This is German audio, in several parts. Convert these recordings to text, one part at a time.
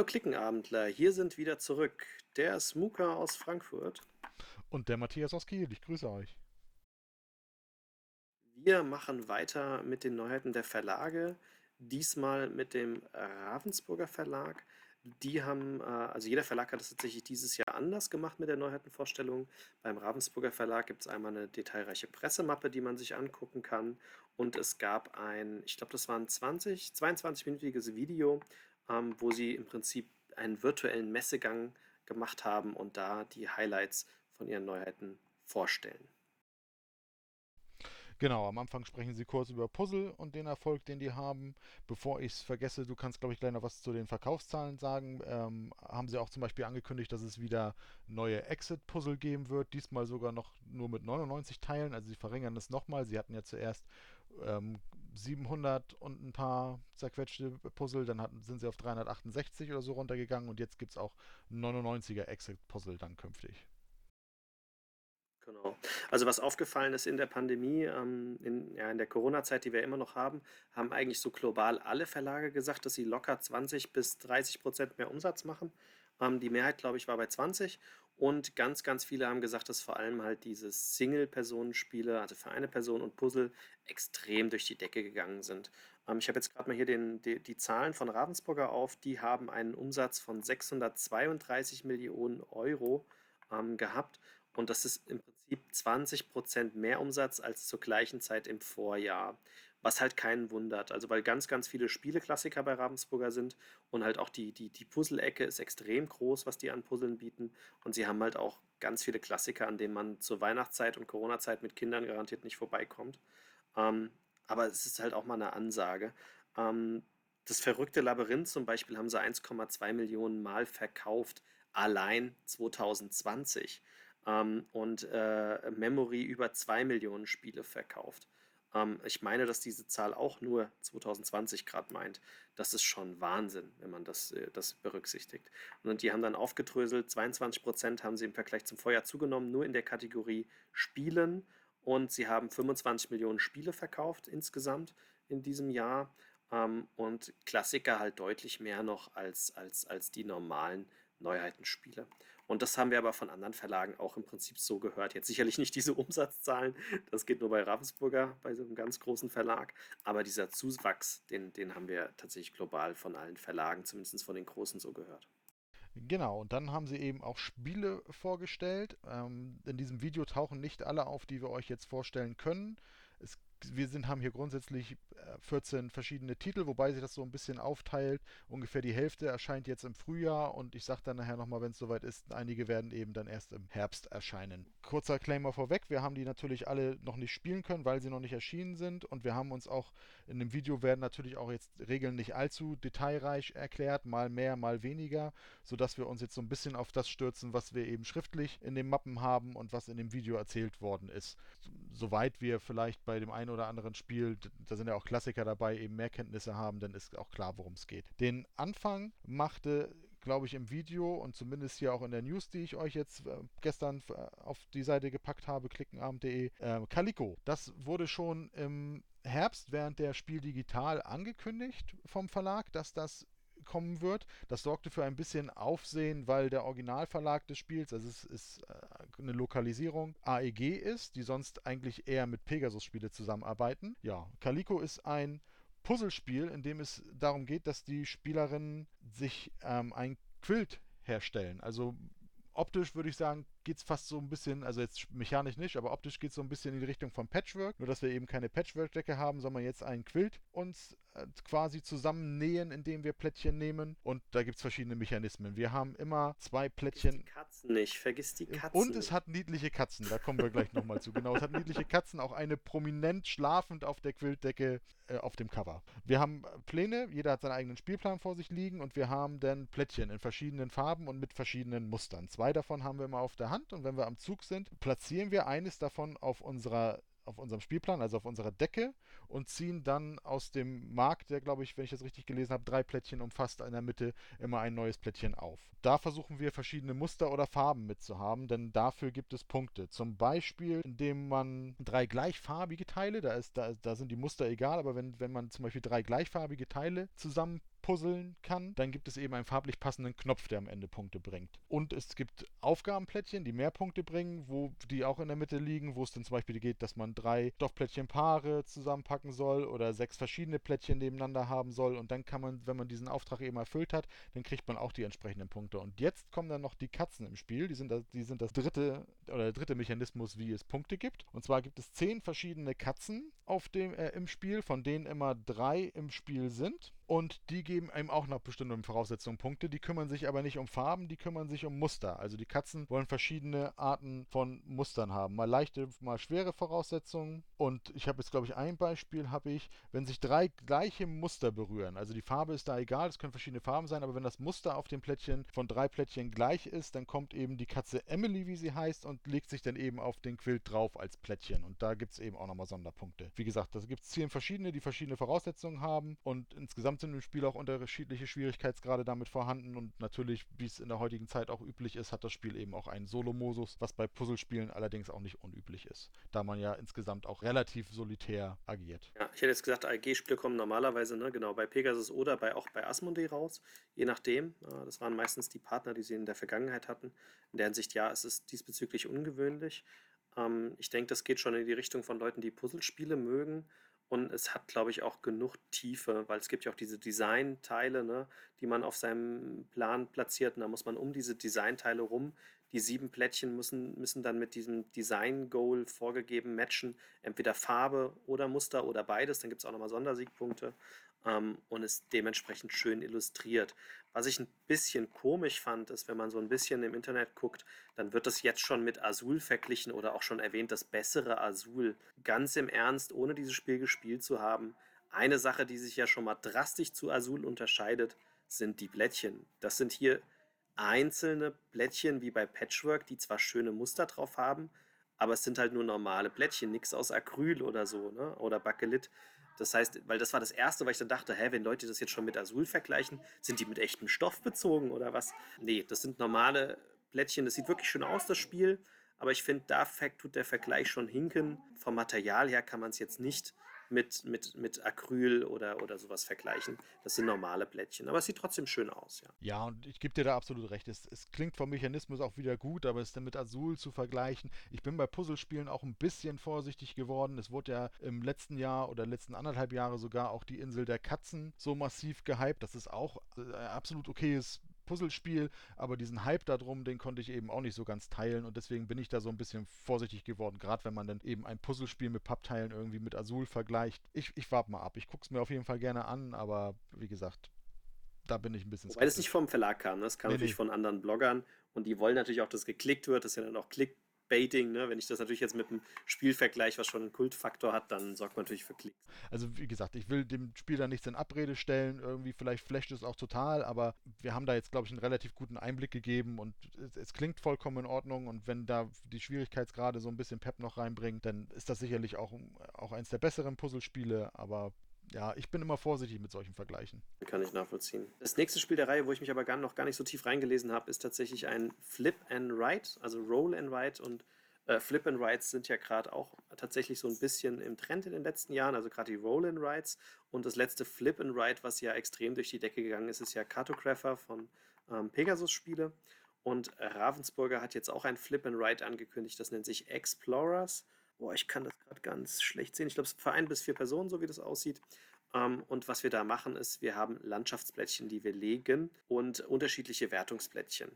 Hallo Klickenabendler, hier sind wieder zurück der Smooker aus Frankfurt. Und der Matthias aus Kiel, ich grüße euch. Wir machen weiter mit den Neuheiten der Verlage, diesmal mit dem Ravensburger Verlag. Die haben, äh, also jeder Verlag hat es tatsächlich dieses Jahr anders gemacht mit der Neuheitenvorstellung. Beim Ravensburger Verlag gibt es einmal eine detailreiche Pressemappe, die man sich angucken kann. Und es gab ein, ich glaube, das war ein 20, 22-minütiges Video, ähm, wo sie im Prinzip einen virtuellen Messegang gemacht haben und da die Highlights von ihren Neuheiten vorstellen. Genau, am Anfang sprechen sie kurz über Puzzle und den Erfolg, den die haben. Bevor ich es vergesse, du kannst, glaube ich, gleich noch was zu den Verkaufszahlen sagen. Ähm, haben sie auch zum Beispiel angekündigt, dass es wieder neue Exit-Puzzle geben wird. Diesmal sogar noch nur mit 99 Teilen. Also sie verringern es nochmal. Sie hatten ja zuerst ähm, 700 und ein paar zerquetschte Puzzle. Dann hatten, sind sie auf 368 oder so runtergegangen. Und jetzt gibt es auch 99er Exit-Puzzle dann künftig. Genau. Also was aufgefallen ist in der Pandemie, ähm, in, ja, in der Corona-Zeit, die wir immer noch haben, haben eigentlich so global alle Verlage gesagt, dass sie locker 20 bis 30 Prozent mehr Umsatz machen. Ähm, die Mehrheit, glaube ich, war bei 20 und ganz, ganz viele haben gesagt, dass vor allem halt diese Single-Personen-Spiele, also für eine Person und Puzzle, extrem durch die Decke gegangen sind. Ähm, ich habe jetzt gerade mal hier den, die, die Zahlen von Ravensburger auf, die haben einen Umsatz von 632 Millionen Euro ähm, gehabt und das ist im Prinzip 20% mehr Umsatz als zur gleichen Zeit im Vorjahr. Was halt keinen wundert. Also weil ganz, ganz viele Spieleklassiker bei Ravensburger sind und halt auch die, die, die Puzzle-Ecke ist extrem groß, was die an Puzzeln bieten. Und sie haben halt auch ganz viele Klassiker, an denen man zur Weihnachtszeit und Corona-Zeit mit Kindern garantiert nicht vorbeikommt. Ähm, aber es ist halt auch mal eine Ansage. Ähm, das verrückte Labyrinth zum Beispiel haben sie 1,2 Millionen Mal verkauft, allein 2020 ähm, und äh, Memory über 2 Millionen Spiele verkauft. Ähm, ich meine, dass diese Zahl auch nur 2020 gerade meint. Das ist schon Wahnsinn, wenn man das, äh, das berücksichtigt. Und die haben dann aufgedröselt, 22 Prozent haben sie im Vergleich zum Vorjahr zugenommen, nur in der Kategorie Spielen. Und sie haben 25 Millionen Spiele verkauft insgesamt in diesem Jahr. Ähm, und Klassiker halt deutlich mehr noch als, als, als die normalen Neuheitenspiele. Und das haben wir aber von anderen Verlagen auch im Prinzip so gehört. Jetzt sicherlich nicht diese Umsatzzahlen, das geht nur bei Ravensburger, bei so einem ganz großen Verlag. Aber dieser Zuwachs, den, den haben wir tatsächlich global von allen Verlagen, zumindest von den großen, so gehört. Genau, und dann haben sie eben auch Spiele vorgestellt. Ähm, in diesem Video tauchen nicht alle auf, die wir euch jetzt vorstellen können. Wir sind, haben hier grundsätzlich 14 äh, verschiedene Titel, wobei sich das so ein bisschen aufteilt. Ungefähr die Hälfte erscheint jetzt im Frühjahr und ich sage dann nachher nochmal, wenn es soweit ist, einige werden eben dann erst im Herbst erscheinen. Kurzer Claimer vorweg, wir haben die natürlich alle noch nicht spielen können, weil sie noch nicht erschienen sind und wir haben uns auch in dem Video werden natürlich auch jetzt Regeln nicht allzu detailreich erklärt, mal mehr, mal weniger, sodass wir uns jetzt so ein bisschen auf das stürzen, was wir eben schriftlich in den Mappen haben und was in dem Video erzählt worden ist. Soweit wir vielleicht bei dem einen einen oder anderen Spiel, da sind ja auch Klassiker dabei, eben mehr Kenntnisse haben, dann ist auch klar, worum es geht. Den Anfang machte glaube ich, im Video und zumindest hier auch in der News, die ich euch jetzt äh, gestern äh, auf die Seite gepackt habe, klickenabend.de, äh, Calico. Das wurde schon im Herbst während der Spiel digital angekündigt vom Verlag, dass das kommen wird. Das sorgte für ein bisschen Aufsehen, weil der Originalverlag des Spiels, also es ist äh, eine Lokalisierung, AEG ist, die sonst eigentlich eher mit Pegasus-Spiele zusammenarbeiten. Ja, Calico ist ein Puzzlespiel, in dem es darum geht, dass die Spielerinnen sich ähm, ein Quilt herstellen. Also optisch würde ich sagen, geht es fast so ein bisschen, also jetzt mechanisch nicht, aber optisch geht es so ein bisschen in die Richtung von Patchwork. Nur, dass wir eben keine Patchwork-Decke haben, sondern jetzt einen Quilt uns quasi zusammennähen, indem wir Plättchen nehmen. Und da gibt es verschiedene Mechanismen. Wir haben immer zwei Plättchen. Vergiss die Katzen nicht, vergiss die Katzen. Und es hat niedliche Katzen, da kommen wir gleich nochmal zu. Genau, es hat niedliche Katzen, auch eine prominent schlafend auf der Quiltdecke äh, auf dem Cover. Wir haben Pläne, jeder hat seinen eigenen Spielplan vor sich liegen und wir haben dann Plättchen in verschiedenen Farben und mit verschiedenen Mustern. Zwei davon haben wir immer auf der Hand Hand und wenn wir am Zug sind, platzieren wir eines davon auf unserer auf unserem Spielplan, also auf unserer Decke und ziehen dann aus dem Markt, der glaube ich, wenn ich das richtig gelesen habe, drei Plättchen umfasst in der Mitte immer ein neues Plättchen auf. Da versuchen wir verschiedene Muster oder Farben mitzuhaben, denn dafür gibt es Punkte. Zum Beispiel, indem man drei gleichfarbige Teile, da, ist, da, da sind die Muster egal, aber wenn, wenn man zum Beispiel drei gleichfarbige Teile zusammen puzzeln kann, dann gibt es eben einen farblich passenden Knopf, der am Ende Punkte bringt. Und es gibt Aufgabenplättchen, die mehr Punkte bringen, wo die auch in der Mitte liegen, wo es dann zum Beispiel geht, dass man drei Stoffplättchen Paare zusammenpacken soll oder sechs verschiedene Plättchen nebeneinander haben soll. Und dann kann man, wenn man diesen Auftrag eben erfüllt hat, dann kriegt man auch die entsprechenden Punkte. Und jetzt kommen dann noch die Katzen im Spiel. Die sind das, die sind das dritte oder der dritte Mechanismus, wie es Punkte gibt. Und zwar gibt es zehn verschiedene Katzen auf dem, äh, im Spiel, von denen immer drei im Spiel sind und die geben einem auch nach bestimmten Voraussetzungen Punkte. Die kümmern sich aber nicht um Farben, die kümmern sich um Muster. Also die Katzen wollen verschiedene Arten von Mustern haben. Mal leichte, mal schwere Voraussetzungen. Und ich habe jetzt, glaube ich, ein Beispiel, habe ich, wenn sich drei gleiche Muster berühren, also die Farbe ist da egal, es können verschiedene Farben sein, aber wenn das Muster auf dem Plättchen von drei Plättchen gleich ist, dann kommt eben die Katze Emily, wie sie heißt, und legt sich dann eben auf den Quilt drauf als Plättchen. Und da gibt es eben auch nochmal Sonderpunkte. Wie gesagt, da gibt es zehn verschiedene, die verschiedene Voraussetzungen haben und insgesamt sind im Spiel auch unterschiedliche Schwierigkeitsgrade damit vorhanden und natürlich, wie es in der heutigen Zeit auch üblich ist, hat das Spiel eben auch einen Solo-Modus, was bei Puzzlespielen allerdings auch nicht unüblich ist, da man ja insgesamt auch relativ solitär agiert. Ja, ich hätte jetzt gesagt, AEG-Spiele kommen normalerweise, ne, genau, bei Pegasus oder bei, auch bei Asmodee raus, je nachdem. Das waren meistens die Partner, die sie in der Vergangenheit hatten. In der Hinsicht, ja, es ist diesbezüglich ungewöhnlich. Ähm, ich denke, das geht schon in die Richtung von Leuten, die Puzzlespiele mögen und es hat, glaube ich, auch genug Tiefe, weil es gibt ja auch diese Designteile, ne, die man auf seinem Plan platziert. Und da muss man um diese Designteile rum. Die sieben Plättchen müssen, müssen dann mit diesem Design-Goal vorgegeben matchen. Entweder Farbe oder Muster oder beides. Dann gibt es auch nochmal Sondersiegpunkte ähm, und ist dementsprechend schön illustriert. Was ich ein bisschen komisch fand, ist, wenn man so ein bisschen im Internet guckt, dann wird das jetzt schon mit Azul verglichen oder auch schon erwähnt, das bessere Azul. Ganz im Ernst, ohne dieses Spiel gespielt zu haben. Eine Sache, die sich ja schon mal drastisch zu Azul unterscheidet, sind die Blättchen. Das sind hier einzelne Blättchen wie bei Patchwork, die zwar schöne Muster drauf haben, aber es sind halt nur normale Blättchen, nichts aus Acryl oder so, ne? Oder Bakelit. Das heißt, weil das war das Erste, weil ich dann dachte, hä, wenn Leute das jetzt schon mit Azul vergleichen, sind die mit echtem Stoff bezogen oder was? Nee, das sind normale Blättchen. Das sieht wirklich schön aus, das Spiel. Aber ich finde, da tut der Vergleich schon hinken. Vom Material her kann man es jetzt nicht mit, mit, mit Acryl oder, oder sowas vergleichen. Das sind normale Blättchen, aber es sieht trotzdem schön aus, ja. Ja, und ich gebe dir da absolut recht. Es, es klingt vom Mechanismus auch wieder gut, aber es ist dann mit Azul zu vergleichen. Ich bin bei Puzzlespielen auch ein bisschen vorsichtig geworden. Es wurde ja im letzten Jahr oder letzten anderthalb Jahre sogar auch die Insel der Katzen so massiv gehypt. Das ist auch äh, absolut okayes Puzzlespiel, aber diesen Hype darum, den konnte ich eben auch nicht so ganz teilen und deswegen bin ich da so ein bisschen vorsichtig geworden, gerade wenn man dann eben ein Puzzlespiel mit Pappteilen irgendwie mit Azul vergleicht. Ich, ich warte mal ab. Ich gucke es mir auf jeden Fall gerne an, aber wie gesagt, da bin ich ein bisschen Weil es nicht vom Verlag kam, das kam nee, natürlich nee. von anderen Bloggern und die wollen natürlich auch, dass geklickt wird, das ist ja dann auch Klick Baiting, ne? Wenn ich das natürlich jetzt mit einem Spiel vergleiche, was schon einen Kultfaktor hat, dann sorgt man natürlich für Klicks. Also wie gesagt, ich will dem Spiel da nichts in Abrede stellen, irgendwie vielleicht flasht es auch total, aber wir haben da jetzt, glaube ich, einen relativ guten Einblick gegeben und es, es, klingt vollkommen in Ordnung und wenn da die Schwierigkeitsgrade so ein bisschen Pep noch reinbringt, dann ist das sicherlich auch, auch eins der besseren Puzzlespiele, aber ja, ich bin immer vorsichtig mit solchen Vergleichen. Kann ich nachvollziehen. Das nächste Spiel der Reihe, wo ich mich aber gar, noch gar nicht so tief reingelesen habe, ist tatsächlich ein Flip and Write, also Roll and Write und äh, Flip and Writes sind ja gerade auch tatsächlich so ein bisschen im Trend in den letzten Jahren, also gerade die Roll and Writes und das letzte Flip and Write, was ja extrem durch die Decke gegangen ist, ist ja Cartographer von ähm, Pegasus Spiele und Ravensburger hat jetzt auch ein Flip and Write angekündigt, das nennt sich Explorers Boah, ich kann das gerade ganz schlecht sehen. Ich glaube, es ist für ein bis vier Personen, so wie das aussieht. Ähm, und was wir da machen, ist, wir haben Landschaftsplättchen, die wir legen und unterschiedliche Wertungsplättchen.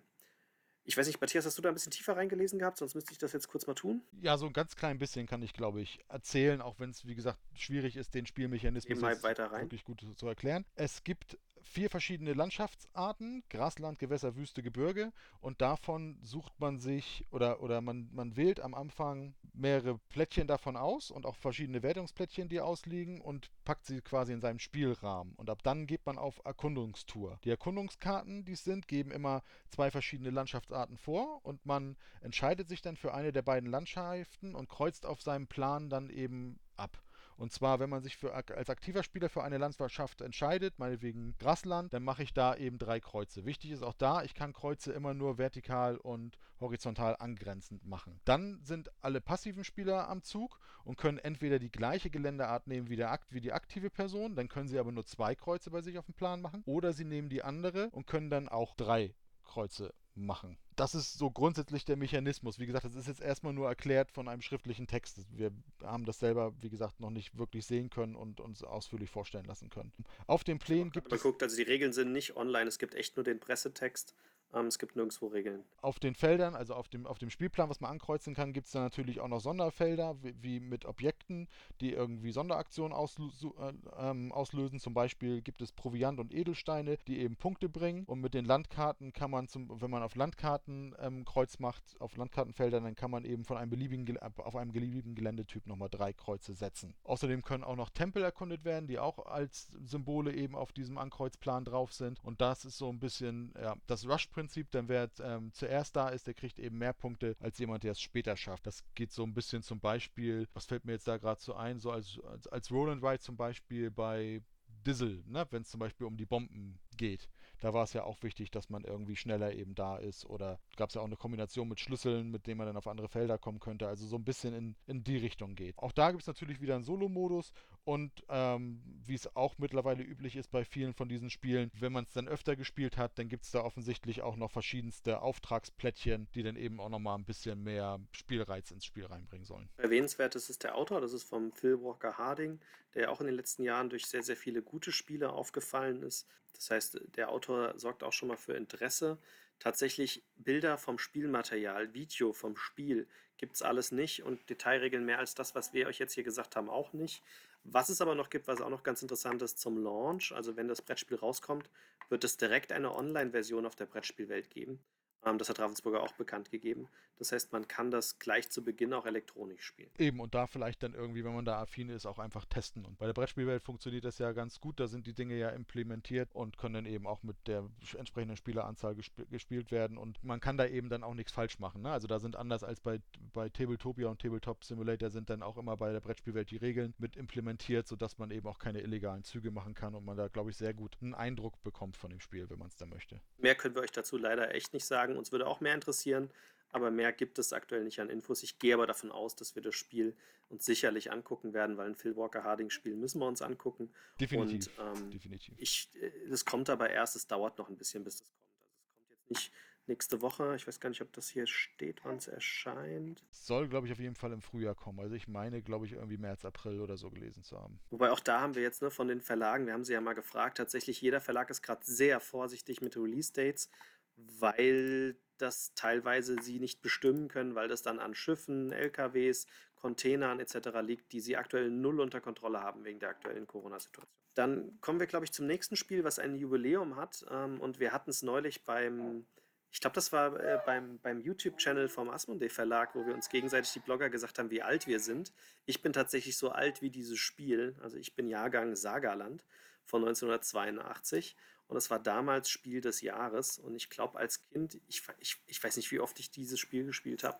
Ich weiß nicht, Matthias, hast du da ein bisschen tiefer reingelesen gehabt? Sonst müsste ich das jetzt kurz mal tun. Ja, so ein ganz klein bisschen kann ich, glaube ich, erzählen, auch wenn es, wie gesagt, schwierig ist, den Spielmechanismus wirklich gut zu erklären. Es gibt vier verschiedene Landschaftsarten, Grasland, Gewässer, Wüste, Gebirge und davon sucht man sich oder, oder man, man wählt am Anfang mehrere Plättchen davon aus und auch verschiedene Wertungsplättchen, die ausliegen und packt sie quasi in seinem Spielrahmen und ab dann geht man auf Erkundungstour. Die Erkundungskarten, die es sind, geben immer zwei verschiedene Landschaftsarten vor und man entscheidet sich dann für eine der beiden Landschaften und kreuzt auf seinem Plan dann eben ab. Und zwar, wenn man sich für, als aktiver Spieler für eine Landschaft entscheidet, meinetwegen Grasland, dann mache ich da eben drei Kreuze. Wichtig ist auch da, ich kann Kreuze immer nur vertikal und horizontal angrenzend machen. Dann sind alle passiven Spieler am Zug und können entweder die gleiche Geländeart nehmen wie, der wie die aktive Person, dann können sie aber nur zwei Kreuze bei sich auf dem Plan machen, oder sie nehmen die andere und können dann auch drei Kreuze machen. Das ist so grundsätzlich der Mechanismus. Wie gesagt, das ist jetzt erstmal nur erklärt von einem schriftlichen Text. Wir haben das selber, wie gesagt, noch nicht wirklich sehen können und uns ausführlich vorstellen lassen können. Auf dem Plänen gibt man es. Guckt, also die Regeln sind nicht online, es gibt echt nur den Pressetext es gibt nirgendwo Regeln. Auf den Feldern, also auf dem, auf dem Spielplan, was man ankreuzen kann, gibt es dann natürlich auch noch Sonderfelder, wie, wie, mit Objekten, die irgendwie Sonderaktionen auslö äh, ähm, auslösen. Zum Beispiel gibt es Proviant und Edelsteine, die eben Punkte bringen. Und mit den Landkarten kann man, zum, wenn man auf Landkarten ähm, Kreuz macht, auf Landkartenfeldern, dann kann man eben von einem beliebigen, auf einem beliebigen Geländetyp nochmal drei Kreuze setzen. Außerdem können auch noch Tempel erkundet werden, die auch als Symbole eben auf diesem Ankreuzplan drauf sind. Und das ist so ein bisschen ja, das Rush-Prinzip Prinzip, denn wer ähm, zuerst da ist, der kriegt eben mehr Punkte als jemand, der es später schafft. Das geht so ein bisschen zum Beispiel, was fällt mir jetzt da gerade so ein, so als, als, als Roland Wright zum Beispiel bei Dizzle, ne? wenn es zum Beispiel um die Bomben geht. Da war es ja auch wichtig, dass man irgendwie schneller eben da ist. Oder gab es ja auch eine Kombination mit Schlüsseln, mit denen man dann auf andere Felder kommen könnte. Also so ein bisschen in, in die Richtung geht. Auch da gibt es natürlich wieder einen Solo-Modus und ähm, wie es auch mittlerweile üblich ist bei vielen von diesen Spielen, wenn man es dann öfter gespielt hat, dann gibt es da offensichtlich auch noch verschiedenste Auftragsplättchen, die dann eben auch nochmal ein bisschen mehr Spielreiz ins Spiel reinbringen sollen. Erwähnenswert ist es der Autor, das ist vom Phil Walker Harding, der auch in den letzten Jahren durch sehr, sehr viele gute Spiele aufgefallen ist. Das heißt, der Autor sorgt auch schon mal für Interesse. Tatsächlich Bilder vom Spielmaterial, Video vom Spiel gibt es alles nicht und Detailregeln mehr als das, was wir euch jetzt hier gesagt haben, auch nicht. Was es aber noch gibt, was auch noch ganz interessant ist zum Launch, also wenn das Brettspiel rauskommt, wird es direkt eine Online-Version auf der Brettspielwelt geben. Ähm, das hat Ravensburger auch bekannt gegeben. Das heißt, man kann das gleich zu Beginn auch elektronisch spielen. Eben, und da vielleicht dann irgendwie, wenn man da affin ist, auch einfach testen. Und bei der Brettspielwelt funktioniert das ja ganz gut. Da sind die Dinge ja implementiert und können dann eben auch mit der entsprechenden Spieleranzahl gesp gespielt werden. Und man kann da eben dann auch nichts falsch machen. Ne? Also da sind anders als bei, bei Tabletopia und Tabletop Simulator sind dann auch immer bei der Brettspielwelt die Regeln mit implementiert, sodass man eben auch keine illegalen Züge machen kann und man da, glaube ich, sehr gut einen Eindruck bekommt von dem Spiel, wenn man es da möchte. Mehr können wir euch dazu leider echt nicht sagen. Uns würde auch mehr interessieren, aber mehr gibt es aktuell nicht an Infos. Ich gehe aber davon aus, dass wir das Spiel uns sicherlich angucken werden, weil ein Phil Walker Harding Spiel müssen wir uns angucken. Definitiv. Und ähm, Definitiv. Ich, äh, das kommt aber erst, es dauert noch ein bisschen, bis das kommt. Also es kommt jetzt nicht nächste Woche. Ich weiß gar nicht, ob das hier steht, wann es erscheint. Soll, glaube ich, auf jeden Fall im Frühjahr kommen. Also ich meine, glaube ich, irgendwie März, April oder so gelesen zu haben. Wobei auch da haben wir jetzt ne, von den Verlagen, wir haben sie ja mal gefragt, tatsächlich jeder Verlag ist gerade sehr vorsichtig mit Release-Dates, weil das teilweise sie nicht bestimmen können, weil das dann an Schiffen, LKWs, Containern etc. liegt, die sie aktuell null unter Kontrolle haben wegen der aktuellen Corona-Situation. Dann kommen wir, glaube ich, zum nächsten Spiel, was ein Jubiläum hat. Ähm, und wir hatten es neulich beim, ich glaube, das war äh, beim, beim YouTube-Channel vom Asmodee Verlag, wo wir uns gegenseitig die Blogger gesagt haben, wie alt wir sind. Ich bin tatsächlich so alt wie dieses Spiel. Also ich bin Jahrgang Sagaland von 1982 und es war damals Spiel des Jahres. Und ich glaube, als Kind, ich, ich, ich weiß nicht, wie oft ich dieses Spiel gespielt habe.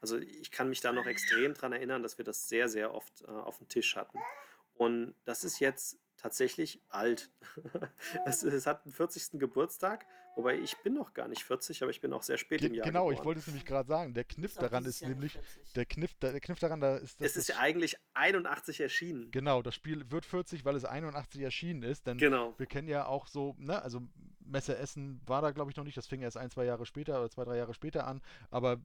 Also ich kann mich da noch extrem dran erinnern, dass wir das sehr, sehr oft äh, auf dem Tisch hatten. Und das ist jetzt tatsächlich alt. es, es, hat den 40. Geburtstag, wobei ich bin noch gar nicht 40, aber ich bin auch sehr spät Ge im Jahr Genau, geboren. ich wollte es nämlich gerade sagen. Der Kniff ist daran ist nämlich, der Kniff, der Kniff daran da ist, dass es ist ja eigentlich 81 erschienen. Genau, das Spiel wird 40, weil es 81 erschienen ist. Denn genau. wir kennen ja auch so, ne, also Messe Essen war da glaube ich noch nicht, das fing erst ein, zwei Jahre später oder zwei, drei Jahre später an, aber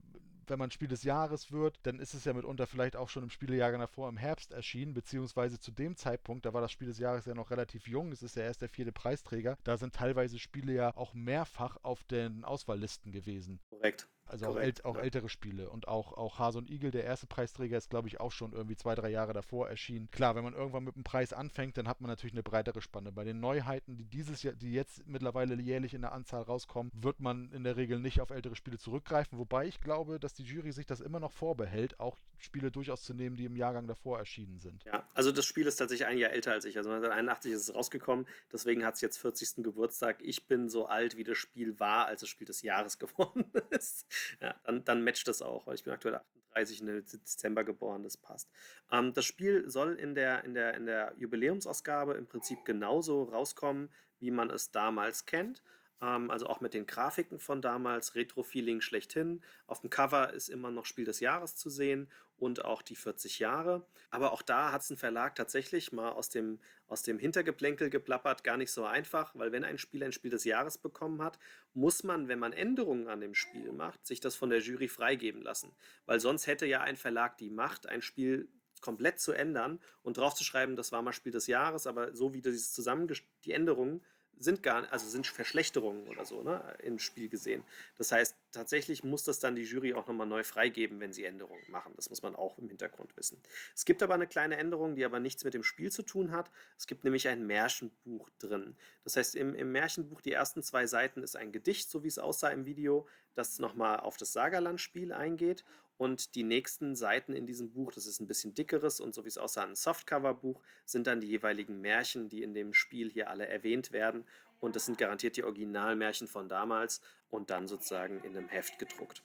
wenn man Spiel des Jahres wird, dann ist es ja mitunter vielleicht auch schon im Spielejahr davor im Herbst erschienen, beziehungsweise zu dem Zeitpunkt, da war das Spiel des Jahres ja noch relativ jung, es ist ja erst der vierte Preisträger, da sind teilweise Spiele ja auch mehrfach auf den Auswahllisten gewesen. Korrekt. Also auch, äl auch ältere Spiele. Und auch, auch Hase und Igel, der erste Preisträger, ist, glaube ich, auch schon irgendwie zwei, drei Jahre davor erschienen. Klar, wenn man irgendwann mit dem Preis anfängt, dann hat man natürlich eine breitere Spanne. Bei den Neuheiten, die dieses Jahr, die jetzt mittlerweile jährlich in der Anzahl rauskommen, wird man in der Regel nicht auf ältere Spiele zurückgreifen. Wobei ich glaube, dass die Jury sich das immer noch vorbehält, auch Spiele durchaus zu nehmen, die im Jahrgang davor erschienen sind. Ja, also das Spiel ist tatsächlich ein Jahr älter als ich. Also 1981 ist es rausgekommen, deswegen hat es jetzt 40. Geburtstag. Ich bin so alt, wie das Spiel war, als das Spiel des Jahres geworden ist. Ja, dann, dann matcht das auch, weil ich bin aktuell 38 im Dezember geboren, das passt. Ähm, das Spiel soll in der, in, der, in der Jubiläumsausgabe im Prinzip genauso rauskommen, wie man es damals kennt. Ähm, also auch mit den Grafiken von damals, Retro-Feeling schlechthin. Auf dem Cover ist immer noch Spiel des Jahres zu sehen und auch die 40 Jahre. Aber auch da hat es ein Verlag tatsächlich mal aus dem, aus dem Hintergeplänkel geplappert, gar nicht so einfach, weil wenn ein Spiel ein Spiel des Jahres bekommen hat, muss man, wenn man Änderungen an dem Spiel macht, sich das von der Jury freigeben lassen. Weil sonst hätte ja ein Verlag die Macht, ein Spiel komplett zu ändern und draufzuschreiben, das war mal Spiel des Jahres, aber so wie das zusammen die Änderungen sind gar also sind Verschlechterungen oder so ne, im Spiel gesehen. Das heißt, tatsächlich muss das dann die Jury auch nochmal neu freigeben, wenn sie Änderungen machen. Das muss man auch im Hintergrund wissen. Es gibt aber eine kleine Änderung, die aber nichts mit dem Spiel zu tun hat. Es gibt nämlich ein Märchenbuch drin. Das heißt, im, im Märchenbuch, die ersten zwei Seiten ist ein Gedicht, so wie es aussah im Video, das nochmal auf das Sagerland-Spiel eingeht. Und die nächsten Seiten in diesem Buch, das ist ein bisschen dickeres und so wie es aussah, ein Softcover-Buch, sind dann die jeweiligen Märchen, die in dem Spiel hier alle erwähnt werden. Und das sind garantiert die Originalmärchen von damals und dann sozusagen in einem Heft gedruckt.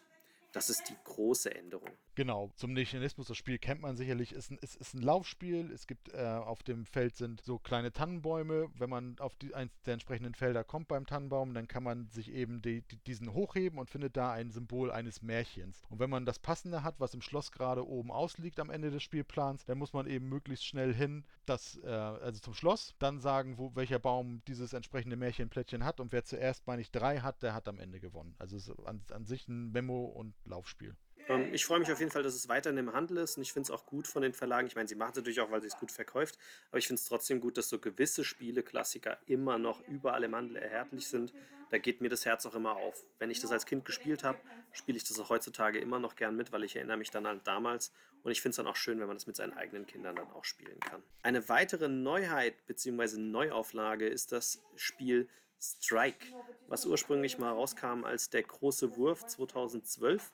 Das ist die große Änderung. Genau, zum Mechanismus, das Spiel kennt man sicherlich, ist ein, ist, ist ein Laufspiel. Es gibt äh, auf dem Feld sind so kleine Tannenbäume. Wenn man auf die, eins der entsprechenden Felder kommt beim Tannenbaum, dann kann man sich eben die, die, diesen hochheben und findet da ein Symbol eines Märchens. Und wenn man das passende hat, was im Schloss gerade oben ausliegt am Ende des Spielplans, dann muss man eben möglichst schnell hin, das, äh, also zum Schloss, dann sagen, wo, welcher Baum dieses entsprechende Märchenplättchen hat und wer zuerst, meine ich, drei hat, der hat am Ende gewonnen. Also es ist an, an sich ein Memo und Laufspiel. Ähm, ich freue mich auf jeden Fall, dass es weiterhin im Handel ist und ich finde es auch gut von den Verlagen. Ich meine, sie machen es natürlich auch, weil sie es gut verkauft, aber ich finde es trotzdem gut, dass so gewisse Spiele, Klassiker immer noch überall im Handel erhältlich sind. Da geht mir das Herz auch immer auf. Wenn ich das als Kind gespielt habe, spiele ich das auch heutzutage immer noch gern mit, weil ich erinnere mich dann an damals und ich finde es dann auch schön, wenn man das mit seinen eigenen Kindern dann auch spielen kann. Eine weitere Neuheit bzw. Neuauflage ist das Spiel Strike, was ursprünglich mal rauskam als der große Wurf 2012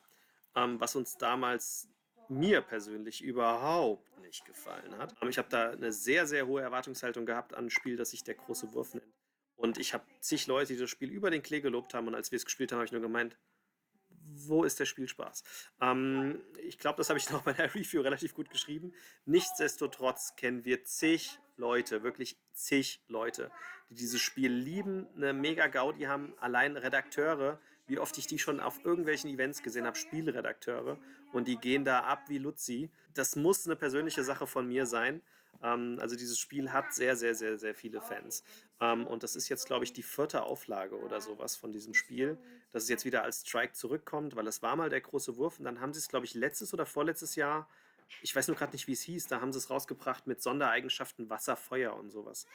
ähm, was uns damals mir persönlich überhaupt nicht gefallen hat. Ähm, ich habe da eine sehr, sehr hohe Erwartungshaltung gehabt an ein Spiel, das sich der große Wurf nennt. Und ich habe zig Leute, die das Spiel über den Klee gelobt haben und als wir es gespielt haben, habe ich nur gemeint, wo ist der Spielspaß? Ähm, ich glaube, das habe ich noch bei der Review relativ gut geschrieben. Nichtsdestotrotz kennen wir zig Leute, wirklich zig Leute, die dieses Spiel lieben, eine mega Gaudi haben, allein Redakteure, wie oft ich die schon auf irgendwelchen Events gesehen habe, Spielredakteure, und die gehen da ab wie Luzi. Das muss eine persönliche Sache von mir sein. Ähm, also dieses Spiel hat sehr, sehr, sehr, sehr viele Fans. Ähm, und das ist jetzt, glaube ich, die vierte Auflage oder sowas von diesem Spiel, dass es jetzt wieder als Strike zurückkommt, weil es war mal der große Wurf und dann haben sie es, glaube ich, letztes oder vorletztes Jahr ich weiß nur gerade nicht, wie es hieß, da haben sie es rausgebracht mit Sondereigenschaften Wasser, Feuer und sowas.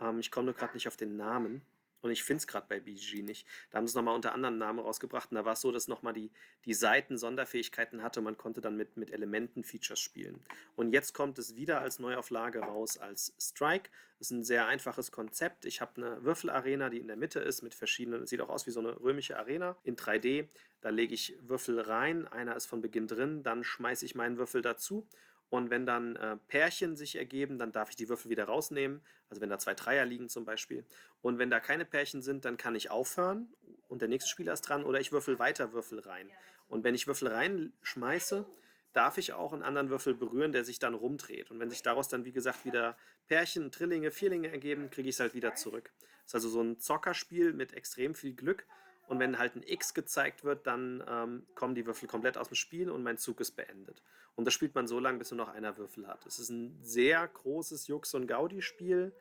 Ähm, ich komme nur gerade nicht auf den Namen. Und ich finde es gerade bei BG nicht. Da haben sie es nochmal unter anderen Namen rausgebracht. Und da war es so, dass nochmal die, die Seiten Sonderfähigkeiten hatte. Man konnte dann mit, mit Elementen-Features spielen. Und jetzt kommt es wieder als Neuauflage raus als Strike. Das ist ein sehr einfaches Konzept. Ich habe eine Würfelarena, die in der Mitte ist, mit verschiedenen, sieht auch aus wie so eine römische Arena in 3D. Da lege ich Würfel rein. Einer ist von Beginn drin. Dann schmeiße ich meinen Würfel dazu und wenn dann äh, Pärchen sich ergeben, dann darf ich die Würfel wieder rausnehmen. Also wenn da zwei Dreier liegen zum Beispiel. Und wenn da keine Pärchen sind, dann kann ich aufhören und der nächste Spieler ist dran oder ich würfel weiter Würfel rein. Und wenn ich Würfel reinschmeiße, darf ich auch einen anderen Würfel berühren, der sich dann rumdreht. Und wenn sich daraus dann, wie gesagt, wieder Pärchen, Trillinge, Vierlinge ergeben, kriege ich es halt wieder zurück. Das ist also so ein Zockerspiel mit extrem viel Glück. Und wenn halt ein X gezeigt wird, dann ähm, kommen die Würfel komplett aus dem Spiel und mein Zug ist beendet. Und das spielt man so lange, bis nur noch einer Würfel hat. Es ist ein sehr großes Jux- und Gaudi-Spiel.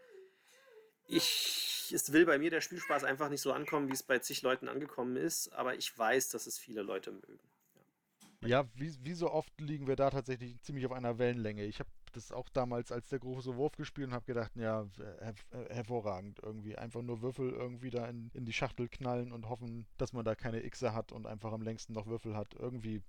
Ich, es will bei mir der Spielspaß einfach nicht so ankommen, wie es bei zig Leuten angekommen ist, aber ich weiß, dass es viele Leute mögen. Ja, wie, wie so oft liegen wir da tatsächlich ziemlich auf einer Wellenlänge. Ich habe das auch damals als der große Wurf gespielt und habe gedacht, ja, her hervorragend irgendwie. Einfach nur Würfel irgendwie da in, in die Schachtel knallen und hoffen, dass man da keine Xe hat und einfach am längsten noch Würfel hat. Irgendwie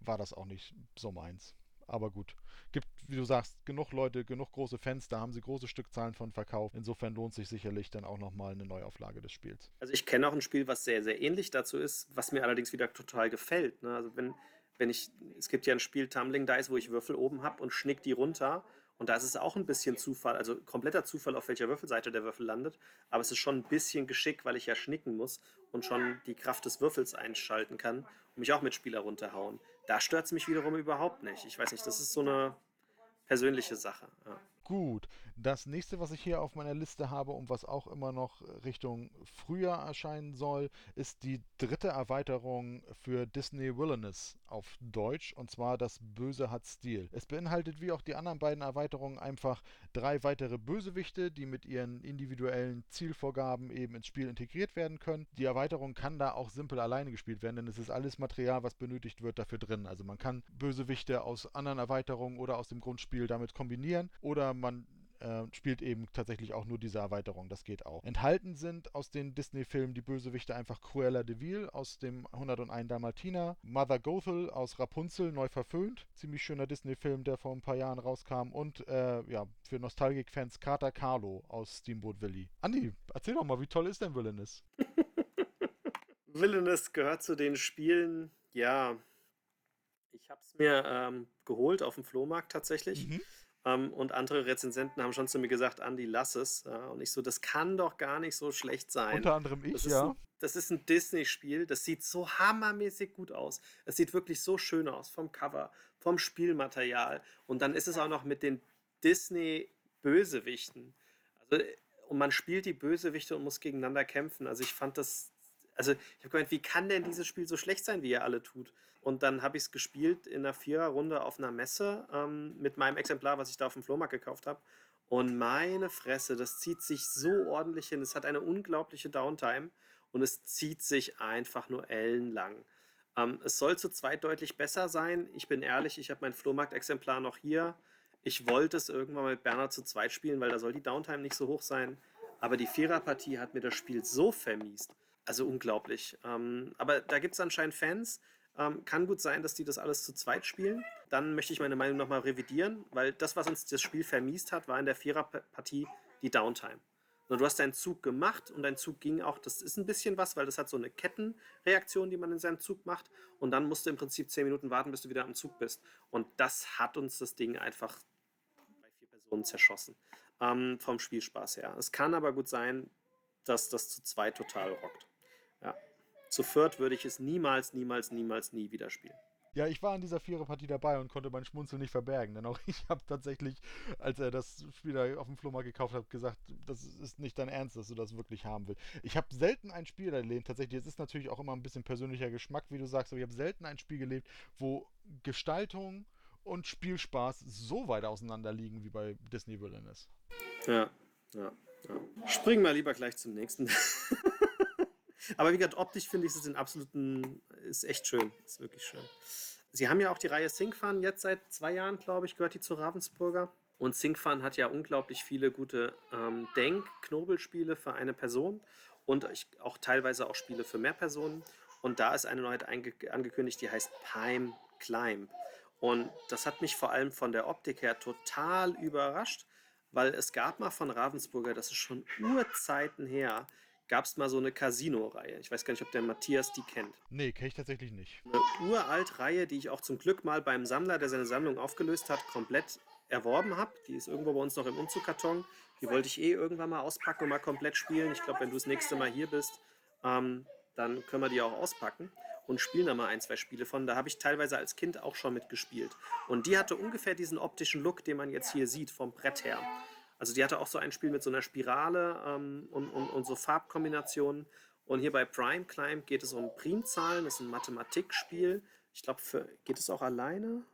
war das auch nicht so meins. Aber gut. Gibt, wie du sagst, genug Leute, genug große Fans, da haben sie große Stückzahlen von verkauft. Insofern lohnt sich sicherlich dann auch nochmal eine Neuauflage des Spiels. Also ich kenne auch ein Spiel, was sehr, sehr ähnlich dazu ist, was mir allerdings wieder total gefällt. Ne? Also wenn, wenn ich, es gibt ja ein Spiel Tumbling Dice, wo ich Würfel oben habe und schnick die runter Und da ist es auch ein bisschen Zufall, also kompletter Zufall, auf welcher Würfelseite der Würfel landet. Aber es ist schon ein bisschen Geschick, weil ich ja schnicken muss und schon die Kraft des Würfels einschalten kann und mich auch mit Spieler runterhauen. Da stört es mich wiederum überhaupt nicht. Ich weiß nicht, das ist so eine persönliche Sache. Ja. Gut, das nächste, was ich hier auf meiner Liste habe und was auch immer noch Richtung Frühjahr erscheinen soll, ist die dritte Erweiterung für Disney Wilderness auf Deutsch und zwar das Böse hat Stil. Es beinhaltet wie auch die anderen beiden Erweiterungen einfach drei weitere Bösewichte, die mit ihren individuellen Zielvorgaben eben ins Spiel integriert werden können. Die Erweiterung kann da auch simpel alleine gespielt werden, denn es ist alles Material, was benötigt wird, dafür drin. Also man kann Bösewichte aus anderen Erweiterungen oder aus dem Grundspiel damit kombinieren oder man äh, spielt eben tatsächlich auch nur diese Erweiterung. Das geht auch. Enthalten sind aus den Disney-Filmen die Bösewichte einfach Cruella de Vil aus dem 101 Dalmatiner, Mother Gothel aus Rapunzel neu verföhnt, ziemlich schöner Disney-Film, der vor ein paar Jahren rauskam und äh, ja, für Nostalgik-Fans Carter Carlo aus Steamboat Willie. Andi, erzähl doch mal, wie toll ist denn Villainous? Villainous gehört zu den Spielen, ja, ich habe es mir ähm, geholt auf dem Flohmarkt tatsächlich. Mhm. Ähm, und andere Rezensenten haben schon zu mir gesagt, Andi, lass es. Und ich so, das kann doch gar nicht so schlecht sein. Unter anderem ich, das ja. Ein, das ist ein Disney-Spiel, das sieht so hammermäßig gut aus. Es sieht wirklich so schön aus, vom Cover, vom Spielmaterial. Und dann ist es auch noch mit den Disney-Bösewichten. Also, und man spielt die Bösewichte und muss gegeneinander kämpfen. Also ich fand das, also ich habe gemeint, wie kann denn dieses Spiel so schlecht sein, wie ihr alle tut? Und dann habe ich es gespielt in einer Viererrunde auf einer Messe ähm, mit meinem Exemplar, was ich da auf dem Flohmarkt gekauft habe. Und meine Fresse, das zieht sich so ordentlich hin. Es hat eine unglaubliche Downtime und es zieht sich einfach nur ellenlang. Ähm, es soll zu zweit deutlich besser sein. Ich bin ehrlich, ich habe mein Flohmarkt-Exemplar noch hier. Ich wollte es irgendwann mit Bernhard zu zweit spielen, weil da soll die Downtime nicht so hoch sein. Aber die Viererpartie hat mir das Spiel so vermiest. Also unglaublich. Ähm, aber da gibt es anscheinend Fans, ähm, kann gut sein, dass die das alles zu zweit spielen. Dann möchte ich meine Meinung nochmal revidieren, weil das, was uns das Spiel vermiest hat, war in der Viererpartie die Downtime. Du hast deinen Zug gemacht und dein Zug ging auch, das ist ein bisschen was, weil das hat so eine Kettenreaktion, die man in seinem Zug macht. Und dann musst du im Prinzip zehn Minuten warten, bis du wieder am Zug bist. Und das hat uns das Ding einfach bei vier Personen zerschossen. Ähm, vom Spielspaß her. Es kann aber gut sein, dass das zu zweit total rockt. Zu viert würde ich es niemals, niemals, niemals, nie wieder spielen. Ja, ich war in dieser Viererpartie dabei und konnte mein Schmunzel nicht verbergen, denn auch ich habe tatsächlich, als er das Spiel da auf dem Flohmarkt gekauft hat, gesagt, das ist nicht dein Ernst, dass du das wirklich haben willst. Ich habe selten ein Spiel erlebt, tatsächlich, es ist natürlich auch immer ein bisschen persönlicher Geschmack, wie du sagst, aber ich habe selten ein Spiel gelebt, wo Gestaltung und Spielspaß so weit auseinander liegen wie bei Disney Wilderness. Ja, ja, ja. Springen wir lieber gleich zum nächsten. Aber wie gesagt, optisch finde ich es den absoluten, ist echt schön. Ist wirklich schön. Sie haben ja auch die Reihe Syncfun jetzt seit zwei Jahren, glaube ich, gehört die zu Ravensburger. Und Syncfun hat ja unglaublich viele gute ähm, Denk-Knobelspiele für eine Person und auch teilweise auch Spiele für mehr Personen. Und da ist eine Neuheit angekündigt, die heißt Pime Climb. Und das hat mich vor allem von der Optik her total überrascht, weil es gab mal von Ravensburger, das ist schon Urzeiten her, gab es mal so eine Casino-Reihe. Ich weiß gar nicht, ob der Matthias die kennt. Nee, kenne ich tatsächlich nicht. Eine uralt Reihe, die ich auch zum Glück mal beim Sammler, der seine Sammlung aufgelöst hat, komplett erworben habe. Die ist irgendwo bei uns noch im Umzugkarton. Die wollte ich eh irgendwann mal auspacken und mal komplett spielen. Ich glaube, wenn du das nächste Mal hier bist, ähm, dann können wir die auch auspacken und spielen da mal ein, zwei Spiele von. Da habe ich teilweise als Kind auch schon mitgespielt. Und die hatte ungefähr diesen optischen Look, den man jetzt hier sieht, vom Brett her. Also die hatte auch so ein Spiel mit so einer Spirale ähm, und, und, und so Farbkombinationen. Und hier bei Prime Climb geht es um Primzahlen, das ist ein Mathematikspiel. Ich glaube, geht es auch alleine?